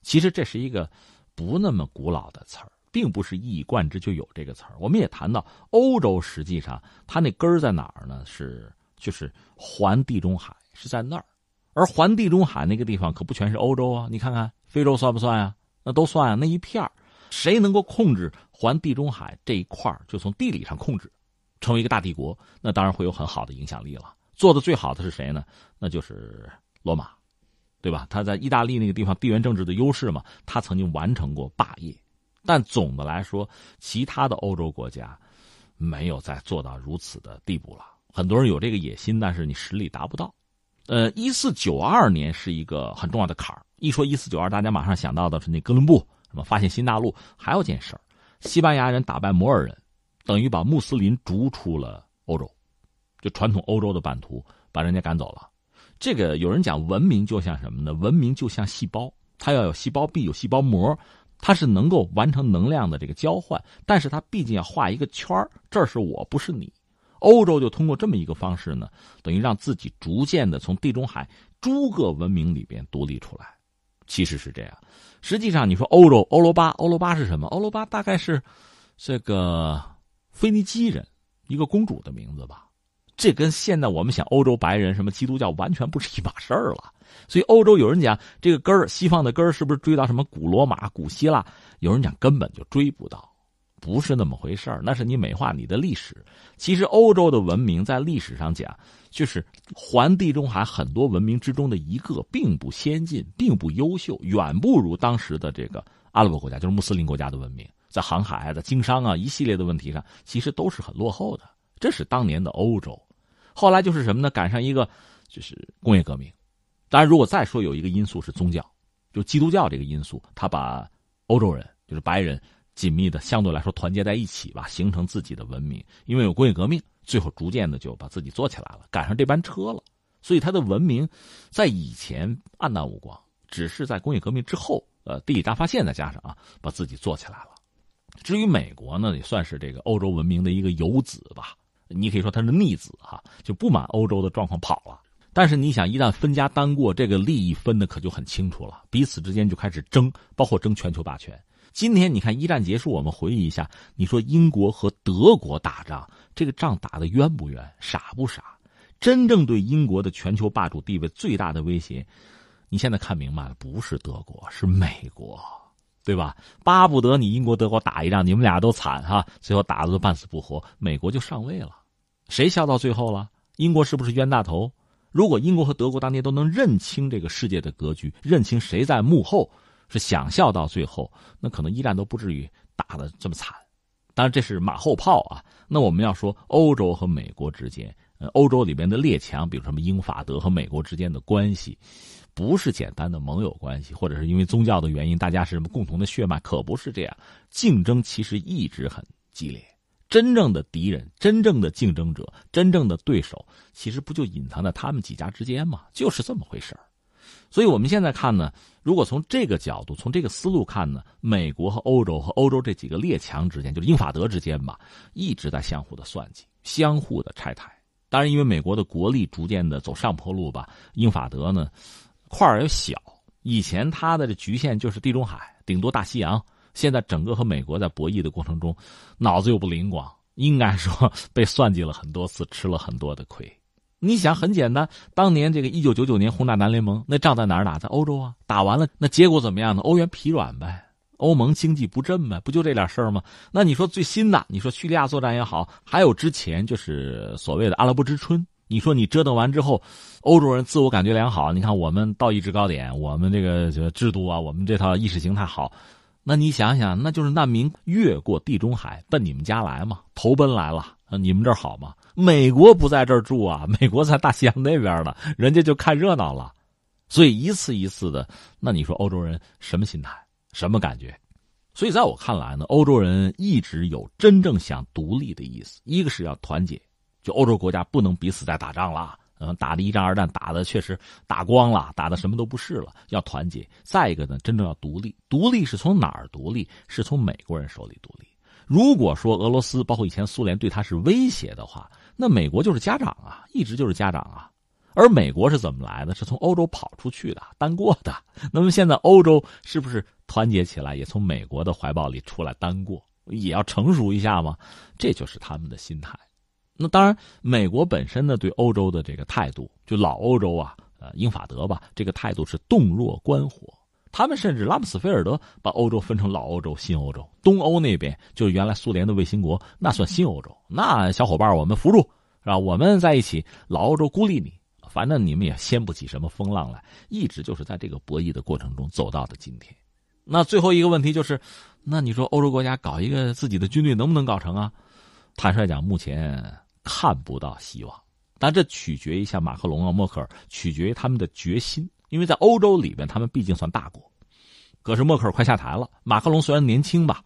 其实这是一个不那么古老的词儿，并不是一以贯之就有这个词儿。我们也谈到，欧洲实际上它那根儿在哪儿呢？是就是环地中海。是在那儿，而环地中海那个地方可不全是欧洲啊！你看看非洲算不算啊？那都算啊！那一片谁能够控制环地中海这一块就从地理上控制，成为一个大帝国，那当然会有很好的影响力了。做的最好的是谁呢？那就是罗马，对吧？他在意大利那个地方地缘政治的优势嘛，他曾经完成过霸业。但总的来说，其他的欧洲国家没有再做到如此的地步了。很多人有这个野心，但是你实力达不到。呃，一四九二年是一个很重要的坎儿。一说一四九二，大家马上想到的是那哥伦布什么发现新大陆。还有件事儿，西班牙人打败摩尔人，等于把穆斯林逐出了欧洲，就传统欧洲的版图把人家赶走了。这个有人讲，文明就像什么呢？文明就像细胞，它要有细胞壁，有细胞膜，它是能够完成能量的这个交换，但是它毕竟要画一个圈儿，这是我不是你。欧洲就通过这么一个方式呢，等于让自己逐渐的从地中海诸个文明里边独立出来。其实是这样，实际上你说欧洲欧罗巴，欧罗巴是什么？欧罗巴大概是这个腓尼基人一个公主的名字吧。这跟现在我们想欧洲白人什么基督教完全不是一码事儿了。所以欧洲有人讲这个根儿，西方的根儿是不是追到什么古罗马、古希腊？有人讲根本就追不到。不是那么回事儿，那是你美化你的历史。其实欧洲的文明在历史上讲，就是环地中海很多文明之中的一个，并不先进，并不优秀，远不如当时的这个阿拉伯国家，就是穆斯林国家的文明，在航海、在经商啊一系列的问题上，其实都是很落后的。这是当年的欧洲。后来就是什么呢？赶上一个就是工业革命。当然，如果再说有一个因素是宗教，就基督教这个因素，他把欧洲人就是白人紧密的相对来说团结在一起吧，形成自己的文明。因为有工业革命，最后逐渐的就把自己做起来了，赶上这班车了。所以他的文明在以前暗淡无光，只是在工业革命之后，呃，地理大发现再加上啊，把自己做起来了。至于美国呢，也算是这个欧洲文明的一个游子吧，你可以说他是逆子哈，就不满欧洲的状况跑了。但是你想，一旦分家单过，这个利益分的可就很清楚了，彼此之间就开始争，包括争全球霸权。今天你看一战结束，我们回忆一下，你说英国和德国打仗，这个仗打的冤不冤，傻不傻？真正对英国的全球霸主地位最大的威胁，你现在看明白了，不是德国，是美国，对吧？巴不得你英国、德国打一仗，你们俩都惨哈，最后打的都半死不活，美国就上位了，谁笑到最后了？英国是不是冤大头？如果英国和德国当年都能认清这个世界的格局，认清谁在幕后，是想笑到最后，那可能一战都不至于打的这么惨。当然这是马后炮啊。那我们要说欧洲和美国之间。呃欧洲里边的列强，比如什么英法德和美国之间的关系，不是简单的盟友关系，或者是因为宗教的原因，大家是什么共同的血脉，可不是这样。竞争其实一直很激烈，真正的敌人、真正的竞争者、真正的对手，其实不就隐藏在他们几家之间吗？就是这么回事所以我们现在看呢，如果从这个角度、从这个思路看呢，美国和欧洲和欧洲这几个列强之间，就是英法德之间吧，一直在相互的算计，相互的拆台。当然，因为美国的国力逐渐的走上坡路吧，英法德呢块儿也小。以前它的这局限就是地中海，顶多大西洋。现在整个和美国在博弈的过程中，脑子又不灵光，应该说 被算计了很多次，吃了很多的亏。你想，很简单，当年这个一九九九年轰炸南联盟，那仗在哪儿打？在欧洲啊。打完了，那结果怎么样呢？欧元疲软呗。欧盟经济不振呗，不就这点事儿吗？那你说最新的，你说叙利亚作战也好，还有之前就是所谓的阿拉伯之春，你说你折腾完之后，欧洲人自我感觉良好，你看我们道义制高点，我们这个制度啊，我们这套意识形态好，那你想想，那就是难民越过地中海奔你们家来嘛，投奔来了，你们这儿好吗？美国不在这儿住啊，美国在大西洋那边呢，人家就看热闹了，所以一次一次的，那你说欧洲人什么心态？什么感觉？所以在我看来呢，欧洲人一直有真正想独立的意思。一个是要团结，就欧洲国家不能彼此再打仗了，嗯，打的一战二战打的确实打光了，打的什么都不是了，要团结。再一个呢，真正要独立，独立是从哪儿独立？是从美国人手里独立。如果说俄罗斯包括以前苏联对他是威胁的话，那美国就是家长啊，一直就是家长啊。而美国是怎么来的？是从欧洲跑出去的，单过的。那么现在欧洲是不是团结起来，也从美国的怀抱里出来单过，也要成熟一下吗？这就是他们的心态。那当然，美国本身呢，对欧洲的这个态度，就老欧洲啊，呃，英法德吧，这个态度是洞若观火。他们甚至拉姆斯菲尔德把欧洲分成老欧洲、新欧洲。东欧那边就是原来苏联的卫星国，那算新欧洲。那小伙伴，我们扶住，是吧？我们在一起，老欧洲孤立你。反正你们也掀不起什么风浪来，一直就是在这个博弈的过程中走到的今天。那最后一个问题就是，那你说欧洲国家搞一个自己的军队能不能搞成啊？坦率讲，目前看不到希望。但这取决于像马克龙啊、默克尔，取决于他们的决心。因为在欧洲里边，他们毕竟算大国。可是默克尔快下台了，马克龙虽然年轻吧，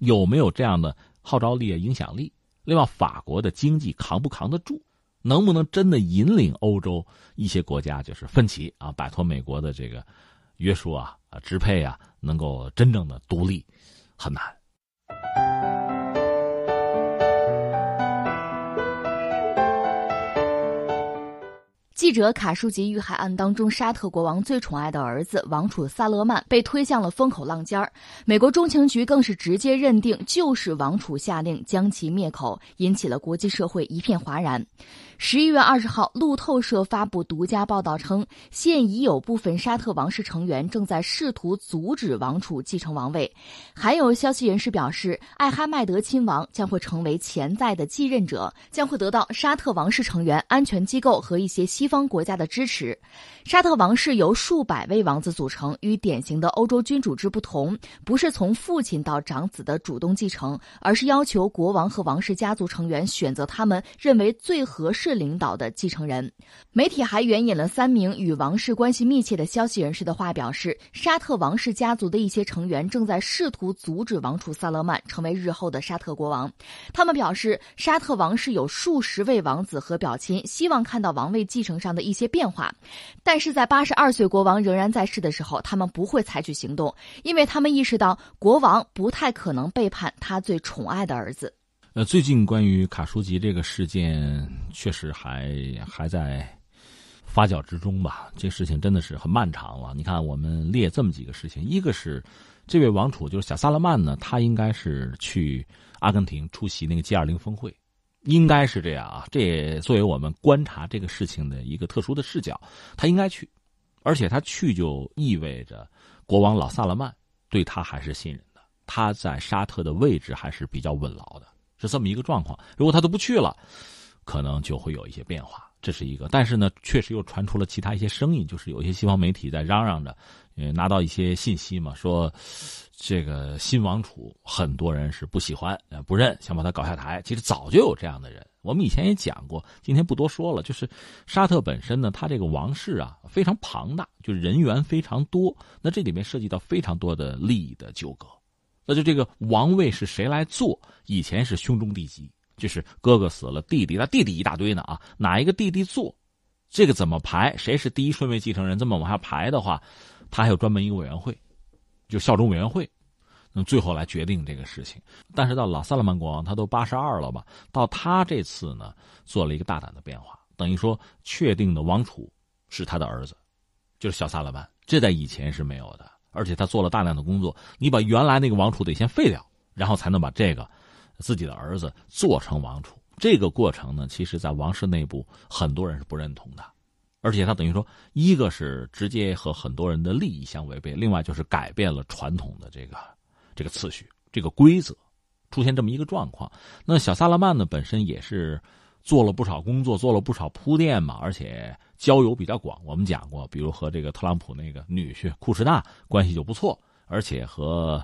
有没有这样的号召力啊、影响力？另外，法国的经济扛不扛得住？能不能真的引领欧洲一些国家就是分歧啊，摆脱美国的这个约束啊、啊支配啊，能够真正的独立，很难。记者卡舒吉遇害案当中，沙特国王最宠爱的儿子王储萨勒曼被推向了风口浪尖儿，美国中情局更是直接认定就是王储下令将其灭口，引起了国际社会一片哗然。十一月二十号，路透社发布独家报道称，现已有部分沙特王室成员正在试图阻止王储继承王位。还有消息人士表示，艾哈迈德亲王将会成为潜在的继任者，将会得到沙特王室成员、安全机构和一些西方国家的支持。沙特王室由数百位王子组成，与典型的欧洲君主制不同，不是从父亲到长子的主动继承，而是要求国王和王室家族成员选择他们认为最合适。是领导的继承人。媒体还援引了三名与王室关系密切的消息人士的话，表示沙特王室家族的一些成员正在试图阻止王储萨勒曼成为日后的沙特国王。他们表示，沙特王室有数十位王子和表亲希望看到王位继承上的一些变化，但是在八十二岁国王仍然在世的时候，他们不会采取行动，因为他们意识到国王不太可能背叛他最宠爱的儿子。呃，最近关于卡舒吉这个事件，确实还还在发酵之中吧。这事情真的是很漫长了。你看，我们列这么几个事情，一个是这位王储就是小萨勒曼呢，他应该是去阿根廷出席那个 G 二零峰会，应该是这样啊。这也作为我们观察这个事情的一个特殊的视角，他应该去，而且他去就意味着国王老萨勒曼对他还是信任的，他在沙特的位置还是比较稳牢的。是这么一个状况，如果他都不去了，可能就会有一些变化，这是一个。但是呢，确实又传出了其他一些声音，就是有一些西方媒体在嚷嚷着，呃，拿到一些信息嘛，说这个新王储很多人是不喜欢、不认，想把他搞下台。其实早就有这样的人，我们以前也讲过，今天不多说了。就是沙特本身呢，他这个王室啊非常庞大，就人员非常多，那这里面涉及到非常多的利益的纠葛。那就这个王位是谁来做？以前是兄终弟及，就是哥哥死了，弟弟，那弟弟一大堆呢啊，哪一个弟弟做？这个怎么排？谁是第一顺位继承人？这么往下排的话，他还有专门一个委员会，就效忠委员会，那最后来决定这个事情。但是到老萨勒曼国王，他都八十二了吧？到他这次呢，做了一个大胆的变化，等于说确定的王储是他的儿子，就是小萨勒曼，这在以前是没有的。而且他做了大量的工作，你把原来那个王储得先废掉，然后才能把这个自己的儿子做成王储。这个过程呢，其实在王室内部很多人是不认同的，而且他等于说，一个是直接和很多人的利益相违背，另外就是改变了传统的这个这个次序、这个规则，出现这么一个状况。那小萨勒曼呢，本身也是做了不少工作，做了不少铺垫嘛，而且。交友比较广，我们讲过，比如和这个特朗普那个女婿库什纳关系就不错，而且和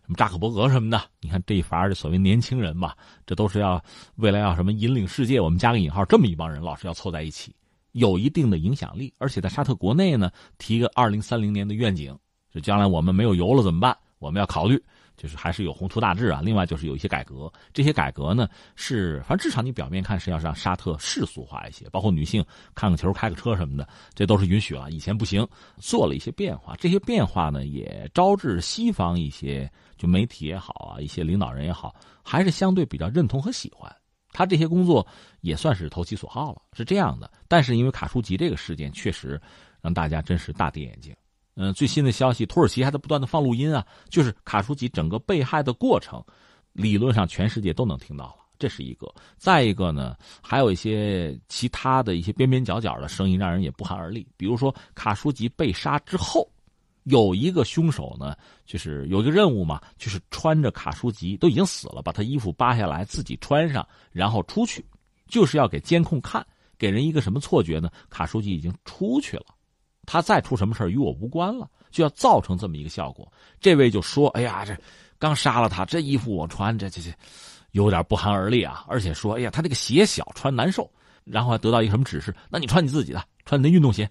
什么扎克伯格什么的，你看这一伐这所谓年轻人嘛，这都是要未来要什么引领世界，我们加个引号，这么一帮人老是要凑在一起，有一定的影响力，而且在沙特国内呢，提个二零三零年的愿景，就将来我们没有油了怎么办？我们要考虑。就是还是有宏图大志啊，另外就是有一些改革，这些改革呢是，反正至少你表面看是要让沙特世俗化一些，包括女性看个球、开个车什么的，这都是允许了，以前不行，做了一些变化。这些变化呢也招致西方一些就媒体也好啊，一些领导人也好，还是相对比较认同和喜欢他这些工作，也算是投其所好了，是这样的。但是因为卡舒吉这个事件，确实让大家真是大跌眼镜。嗯，最新的消息，土耳其还在不断的放录音啊，就是卡舒吉整个被害的过程，理论上全世界都能听到了，这是一个。再一个呢，还有一些其他的一些边边角角的声音，让人也不寒而栗。比如说，卡舒吉被杀之后，有一个凶手呢，就是有一个任务嘛，就是穿着卡舒吉都已经死了，把他衣服扒下来自己穿上，然后出去，就是要给监控看，给人一个什么错觉呢？卡舒吉已经出去了。他再出什么事与我无关了，就要造成这么一个效果。这位就说：“哎呀，这刚杀了他，这衣服我穿，这这这有点不寒而栗啊！而且说，哎呀，他这个鞋小，穿难受。然后还得到一个什么指示？那你穿你自己的，穿你的运动鞋。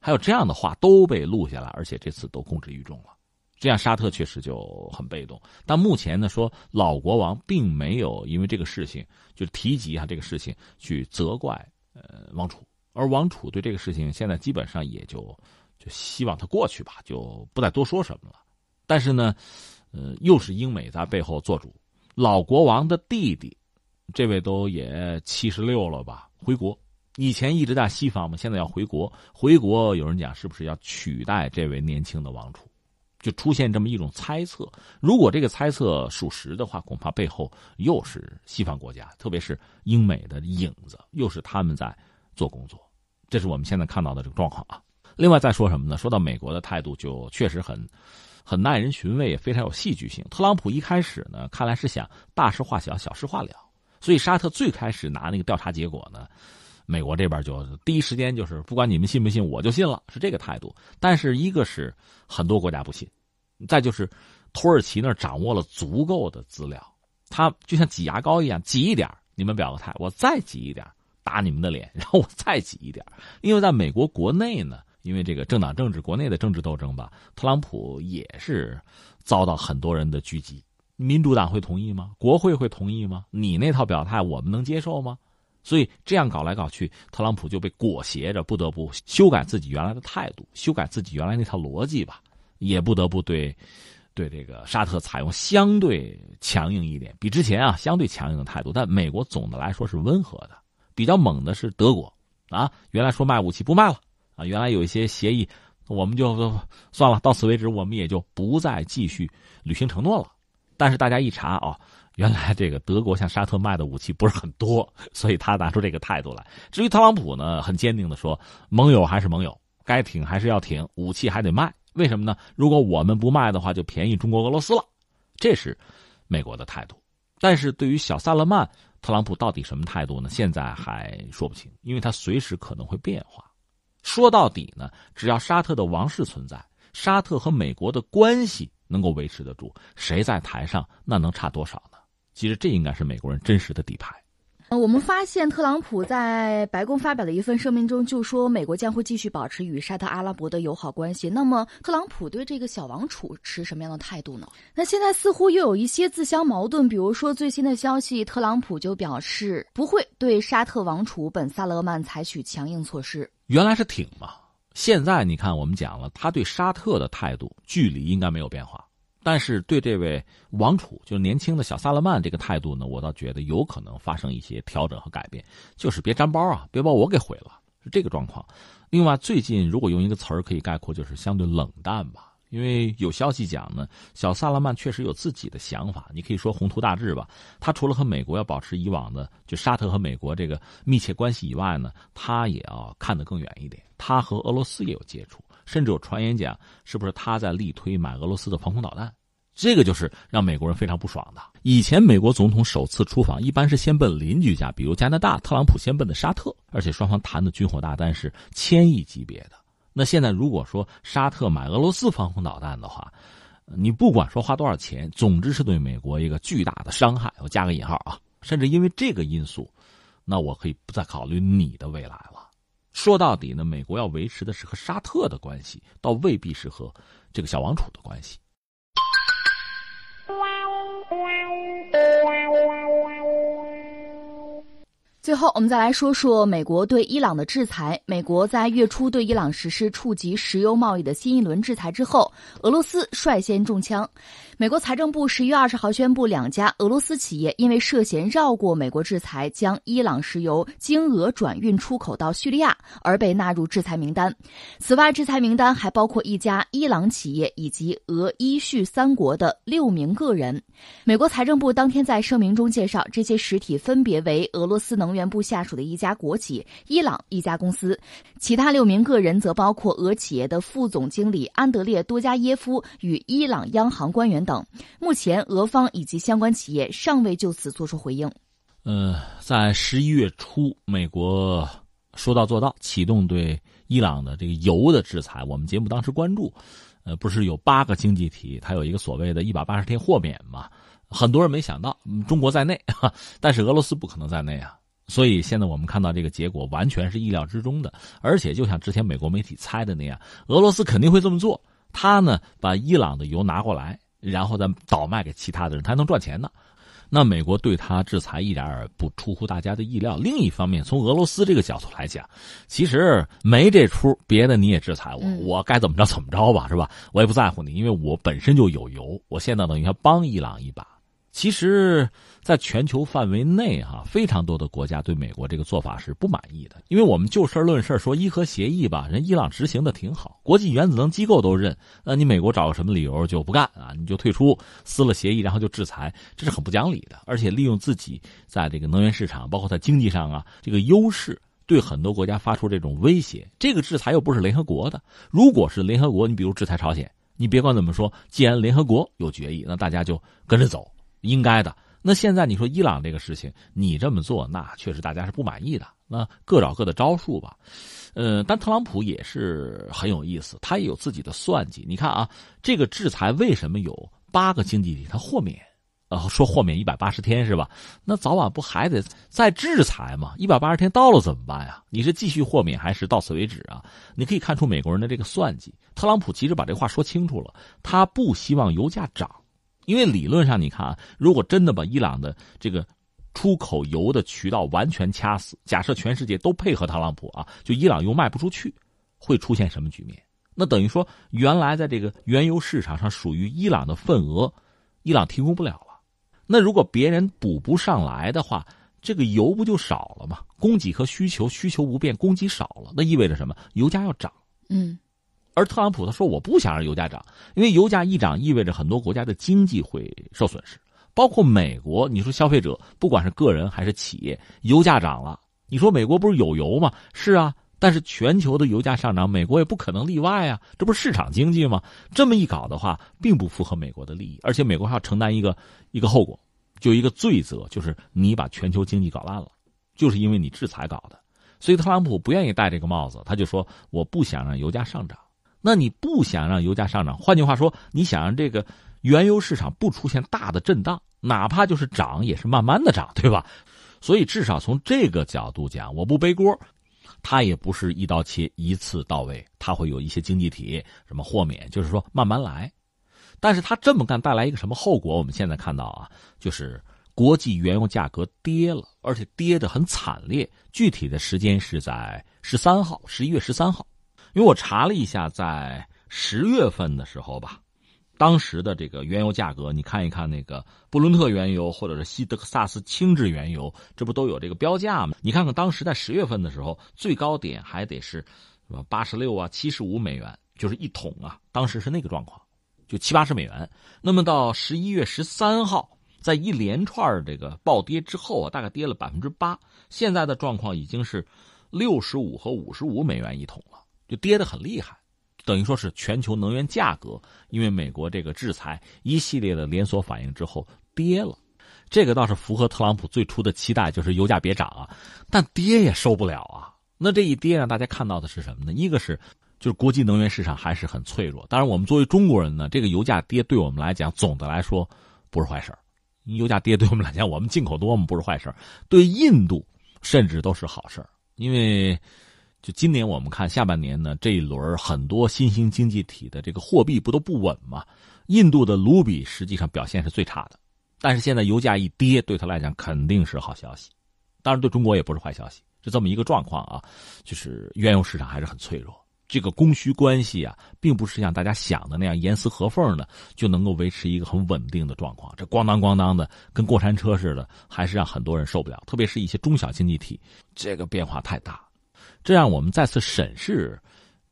还有这样的话都被录下来，而且这次都公之于众了。这样沙特确实就很被动。但目前呢，说老国王并没有因为这个事情就提及啊这个事情去责怪呃王储。”而王储对这个事情现在基本上也就就希望他过去吧，就不再多说什么了。但是呢，呃，又是英美在背后做主。老国王的弟弟，这位都也七十六了吧？回国，以前一直在西方嘛，现在要回国。回国有人讲是不是要取代这位年轻的王储？就出现这么一种猜测。如果这个猜测属实的话，恐怕背后又是西方国家，特别是英美的影子，又是他们在做工作。这是我们现在看到的这个状况啊。另外再说什么呢？说到美国的态度，就确实很很耐人寻味，也非常有戏剧性。特朗普一开始呢，看来是想大事化小，小事化了，所以沙特最开始拿那个调查结果呢，美国这边就第一时间就是不管你们信不信，我就信了，是这个态度。但是一个是很多国家不信，再就是土耳其那掌握了足够的资料，他就像挤牙膏一样，挤一点你们表个态，我再挤一点打你们的脸，然后我再挤一点因为在美国国内呢。因为这个政党政治，国内的政治斗争吧，特朗普也是遭到很多人的狙击。民主党会同意吗？国会会同意吗？你那套表态，我们能接受吗？所以这样搞来搞去，特朗普就被裹挟着，不得不修改自己原来的态度，修改自己原来那套逻辑吧，也不得不对对这个沙特采用相对强硬一点，比之前啊相对强硬的态度。但美国总的来说是温和的，比较猛的是德国啊，原来说卖武器不卖了。啊，原来有一些协议，我们就算了，到此为止，我们也就不再继续履行承诺了。但是大家一查啊，原来这个德国向沙特卖的武器不是很多，所以他拿出这个态度来。至于特朗普呢，很坚定的说，盟友还是盟友，该挺还是要挺，武器还得卖。为什么呢？如果我们不卖的话，就便宜中国、俄罗斯了。这是美国的态度。但是对于小萨勒曼，特朗普到底什么态度呢？现在还说不清，因为他随时可能会变化。说到底呢，只要沙特的王室存在，沙特和美国的关系能够维持得住，谁在台上那能差多少呢？其实这应该是美国人真实的底牌。呃，我们发现特朗普在白宫发表的一份声明中就说，美国将会继续保持与沙特阿拉伯的友好关系。那么，特朗普对这个小王储持什么样的态度呢？那现在似乎又有一些自相矛盾。比如说，最新的消息，特朗普就表示不会对沙特王储本·萨勒曼采取强硬措施。原来是挺嘛，现在你看，我们讲了，他对沙特的态度距离应该没有变化，但是对这位王储，就是年轻的小萨勒曼这个态度呢，我倒觉得有可能发生一些调整和改变，就是别粘包啊，别把我给毁了，是这个状况。另外，最近如果用一个词儿可以概括，就是相对冷淡吧。因为有消息讲呢，小萨勒曼确实有自己的想法，你可以说宏图大志吧。他除了和美国要保持以往的就沙特和美国这个密切关系以外呢，他也要看得更远一点。他和俄罗斯也有接触，甚至有传言讲，是不是他在力推买俄罗斯的防空导弹？这个就是让美国人非常不爽的。以前美国总统首次出访，一般是先奔邻居家，比如加拿大，特朗普先奔的沙特，而且双方谈的军火大单是千亿级别的。那现在如果说沙特买俄罗斯防空导弹的话，你不管说花多少钱，总之是对美国一个巨大的伤害。我加个引号啊，甚至因为这个因素，那我可以不再考虑你的未来了。说到底呢，美国要维持的是和沙特的关系，倒未必是和这个小王储的关系。最后，我们再来说说美国对伊朗的制裁。美国在月初对伊朗实施触及石油贸易的新一轮制裁之后，俄罗斯率先中枪。美国财政部十一月二十号宣布，两家俄罗斯企业因为涉嫌绕过美国制裁，将伊朗石油经俄转运出口到叙利亚，而被纳入制裁名单。此外，制裁名单还包括一家伊朗企业以及俄伊叙三国的六名个人。美国财政部当天在声明中介绍，这些实体分别为俄罗斯能源部下属的一家国企、伊朗一家公司，其他六名个人则包括俄企业的副总经理安德烈多加耶夫与伊朗央行官员。等，目前俄方以及相关企业尚未就此作出回应。呃，在十一月初，美国说到做到，启动对伊朗的这个油的制裁。我们节目当时关注，呃，不是有八个经济体，它有一个所谓的一百八十天豁免嘛？很多人没想到，中国在内，但是俄罗斯不可能在内啊。所以现在我们看到这个结果，完全是意料之中的。而且就像之前美国媒体猜的那样，俄罗斯肯定会这么做。他呢，把伊朗的油拿过来。然后再倒卖给其他的人，他还能赚钱呢。那美国对他制裁一点儿不出乎大家的意料。另一方面，从俄罗斯这个角度来讲，其实没这出，别的你也制裁我，我该怎么着怎么着吧，是吧？我也不在乎你，因为我本身就有油，我现在等于要帮伊朗一把。其实，在全球范围内，哈，非常多的国家对美国这个做法是不满意的。因为我们就事论事说伊核协议吧，人伊朗执行的挺好，国际原子能机构都认。那你美国找个什么理由就不干啊？你就退出，撕了协议，然后就制裁，这是很不讲理的。而且利用自己在这个能源市场，包括在经济上啊这个优势，对很多国家发出这种威胁。这个制裁又不是联合国的，如果是联合国，你比如制裁朝鲜，你别管怎么说，既然联合国有决议，那大家就跟着走。应该的。那现在你说伊朗这个事情，你这么做，那确实大家是不满意的。那各找各的招数吧。呃，但特朗普也是很有意思，他也有自己的算计。你看啊，这个制裁为什么有八个经济体他豁免？呃，说豁免一百八十天是吧？那早晚不还得再制裁吗？一百八十天到了怎么办呀？你是继续豁免还是到此为止啊？你可以看出美国人的这个算计。特朗普其实把这话说清楚了，他不希望油价涨。因为理论上，你看啊，如果真的把伊朗的这个出口油的渠道完全掐死，假设全世界都配合特朗普啊，就伊朗又卖不出去，会出现什么局面？那等于说，原来在这个原油市场上属于伊朗的份额，伊朗提供不了了。那如果别人补不上来的话，这个油不就少了吗？供给和需求，需求不变，供给少了，那意味着什么？油价要涨。嗯。而特朗普他说我不想让油价涨，因为油价一涨意味着很多国家的经济会受损失，包括美国。你说消费者不管是个人还是企业，油价涨了，你说美国不是有油吗？是啊，但是全球的油价上涨，美国也不可能例外啊，这不是市场经济吗？这么一搞的话，并不符合美国的利益，而且美国还要承担一个一个后果，就一个罪责，就是你把全球经济搞烂了，就是因为你制裁搞的。所以特朗普不愿意戴这个帽子，他就说我不想让油价上涨。那你不想让油价上涨，换句话说，你想让这个原油市场不出现大的震荡，哪怕就是涨，也是慢慢的涨，对吧？所以至少从这个角度讲，我不背锅，它也不是一刀切、一次到位，它会有一些经济体什么豁免，就是说慢慢来。但是他这么干带来一个什么后果？我们现在看到啊，就是国际原油价格跌了，而且跌得很惨烈。具体的时间是在十三号，十一月十三号。因为我查了一下，在十月份的时候吧，当时的这个原油价格，你看一看那个布伦特原油或者是西德克萨斯轻质原油，这不都有这个标价吗？你看看当时在十月份的时候，最高点还得是八十六啊、七十五美元，就是一桶啊，当时是那个状况，就七八十美元。那么到十一月十三号，在一连串这个暴跌之后啊，大概跌了百分之八，现在的状况已经是六十五和五十五美元一桶了。就跌得很厉害，等于说是全球能源价格，因为美国这个制裁一系列的连锁反应之后跌了，这个倒是符合特朗普最初的期待，就是油价别涨啊，但跌也受不了啊。那这一跌让大家看到的是什么呢？一个是就是国际能源市场还是很脆弱，当然我们作为中国人呢，这个油价跌对我们来讲总的来说不是坏事油价跌对我们来讲，我们进口多我们不是坏事对印度甚至都是好事因为。就今年我们看下半年呢，这一轮很多新兴经济体的这个货币不都不稳吗？印度的卢比实际上表现是最差的，但是现在油价一跌，对他来讲肯定是好消息，当然对中国也不是坏消息，是这么一个状况啊。就是原油市场还是很脆弱，这个供需关系啊，并不是像大家想的那样严丝合缝的就能够维持一个很稳定的状况。这咣当咣当的跟过山车似的，还是让很多人受不了，特别是一些中小经济体，这个变化太大。这让我们再次审视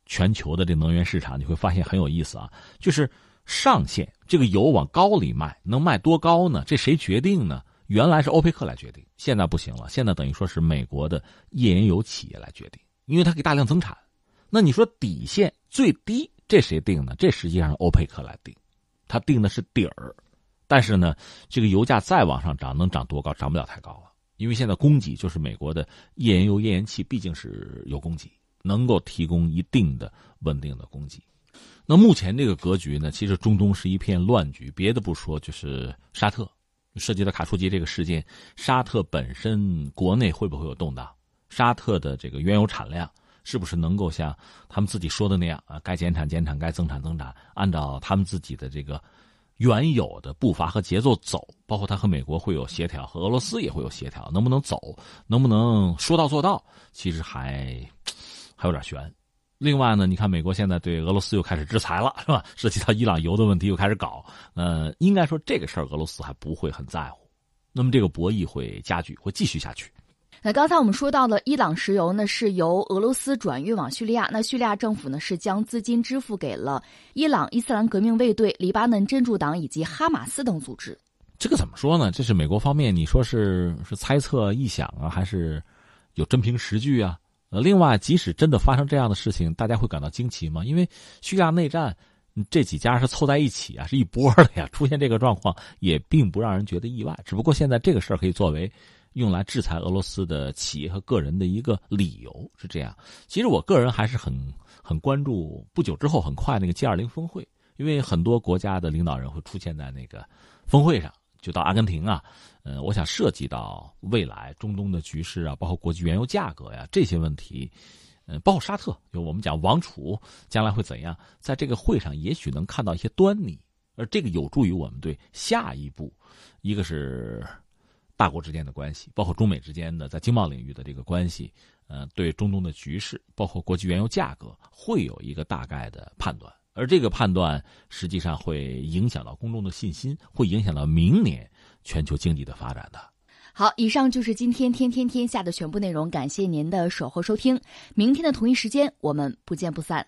全球的这能源市场，你会发现很有意思啊。就是上限，这个油往高里卖，能卖多高呢？这谁决定呢？原来是欧佩克来决定，现在不行了，现在等于说是美国的页岩油企业来决定，因为它可以大量增产。那你说底线最低，这谁定呢？这实际上欧佩克来定，他定的是底儿。但是呢，这个油价再往上涨，能涨多高？涨不了太高了。因为现在供给就是美国的页岩油、页岩气，毕竟是有供给，能够提供一定的稳定的供给。那目前这个格局呢，其实中东是一片乱局。别的不说，就是沙特涉及到卡舒吉这个事件，沙特本身国内会不会有动荡？沙特的这个原油产量是不是能够像他们自己说的那样啊？该减产减产，该增产增产，按照他们自己的这个。原有的步伐和节奏走，包括他和美国会有协调，和俄罗斯也会有协调，能不能走，能不能说到做到，其实还还有点悬。另外呢，你看美国现在对俄罗斯又开始制裁了，是吧？涉及到伊朗油的问题又开始搞，呃，应该说这个事儿俄罗斯还不会很在乎。那么这个博弈会加剧，会继续下去。那刚才我们说到了伊朗石油呢，是由俄罗斯转运往叙利亚。那叙利亚政府呢，是将资金支付给了伊朗伊斯兰革命卫队、黎巴嫩真主党以及哈马斯等组织。这个怎么说呢？这是美国方面，你说是是猜测、臆想啊，还是有真凭实据啊？呃，另外，即使真的发生这样的事情，大家会感到惊奇吗？因为叙利亚内战。这几家是凑在一起啊，是一波的呀。出现这个状况也并不让人觉得意外，只不过现在这个事儿可以作为用来制裁俄罗斯的企业和个人的一个理由，是这样。其实我个人还是很很关注不久之后很快那个 G 二零峰会，因为很多国家的领导人会出现在那个峰会上，就到阿根廷啊。嗯，我想涉及到未来中东的局势啊，包括国际原油价格呀这些问题。嗯，包括沙特，就我们讲王储将来会怎样，在这个会上也许能看到一些端倪，而这个有助于我们对下一步，一个是大国之间的关系，包括中美之间的在经贸领域的这个关系，呃，对中东的局势，包括国际原油价格，会有一个大概的判断，而这个判断实际上会影响到公众的信心，会影响到明年全球经济的发展的。好，以上就是今天天天天下的全部内容，感谢您的守候收听，明天的同一时间我们不见不散。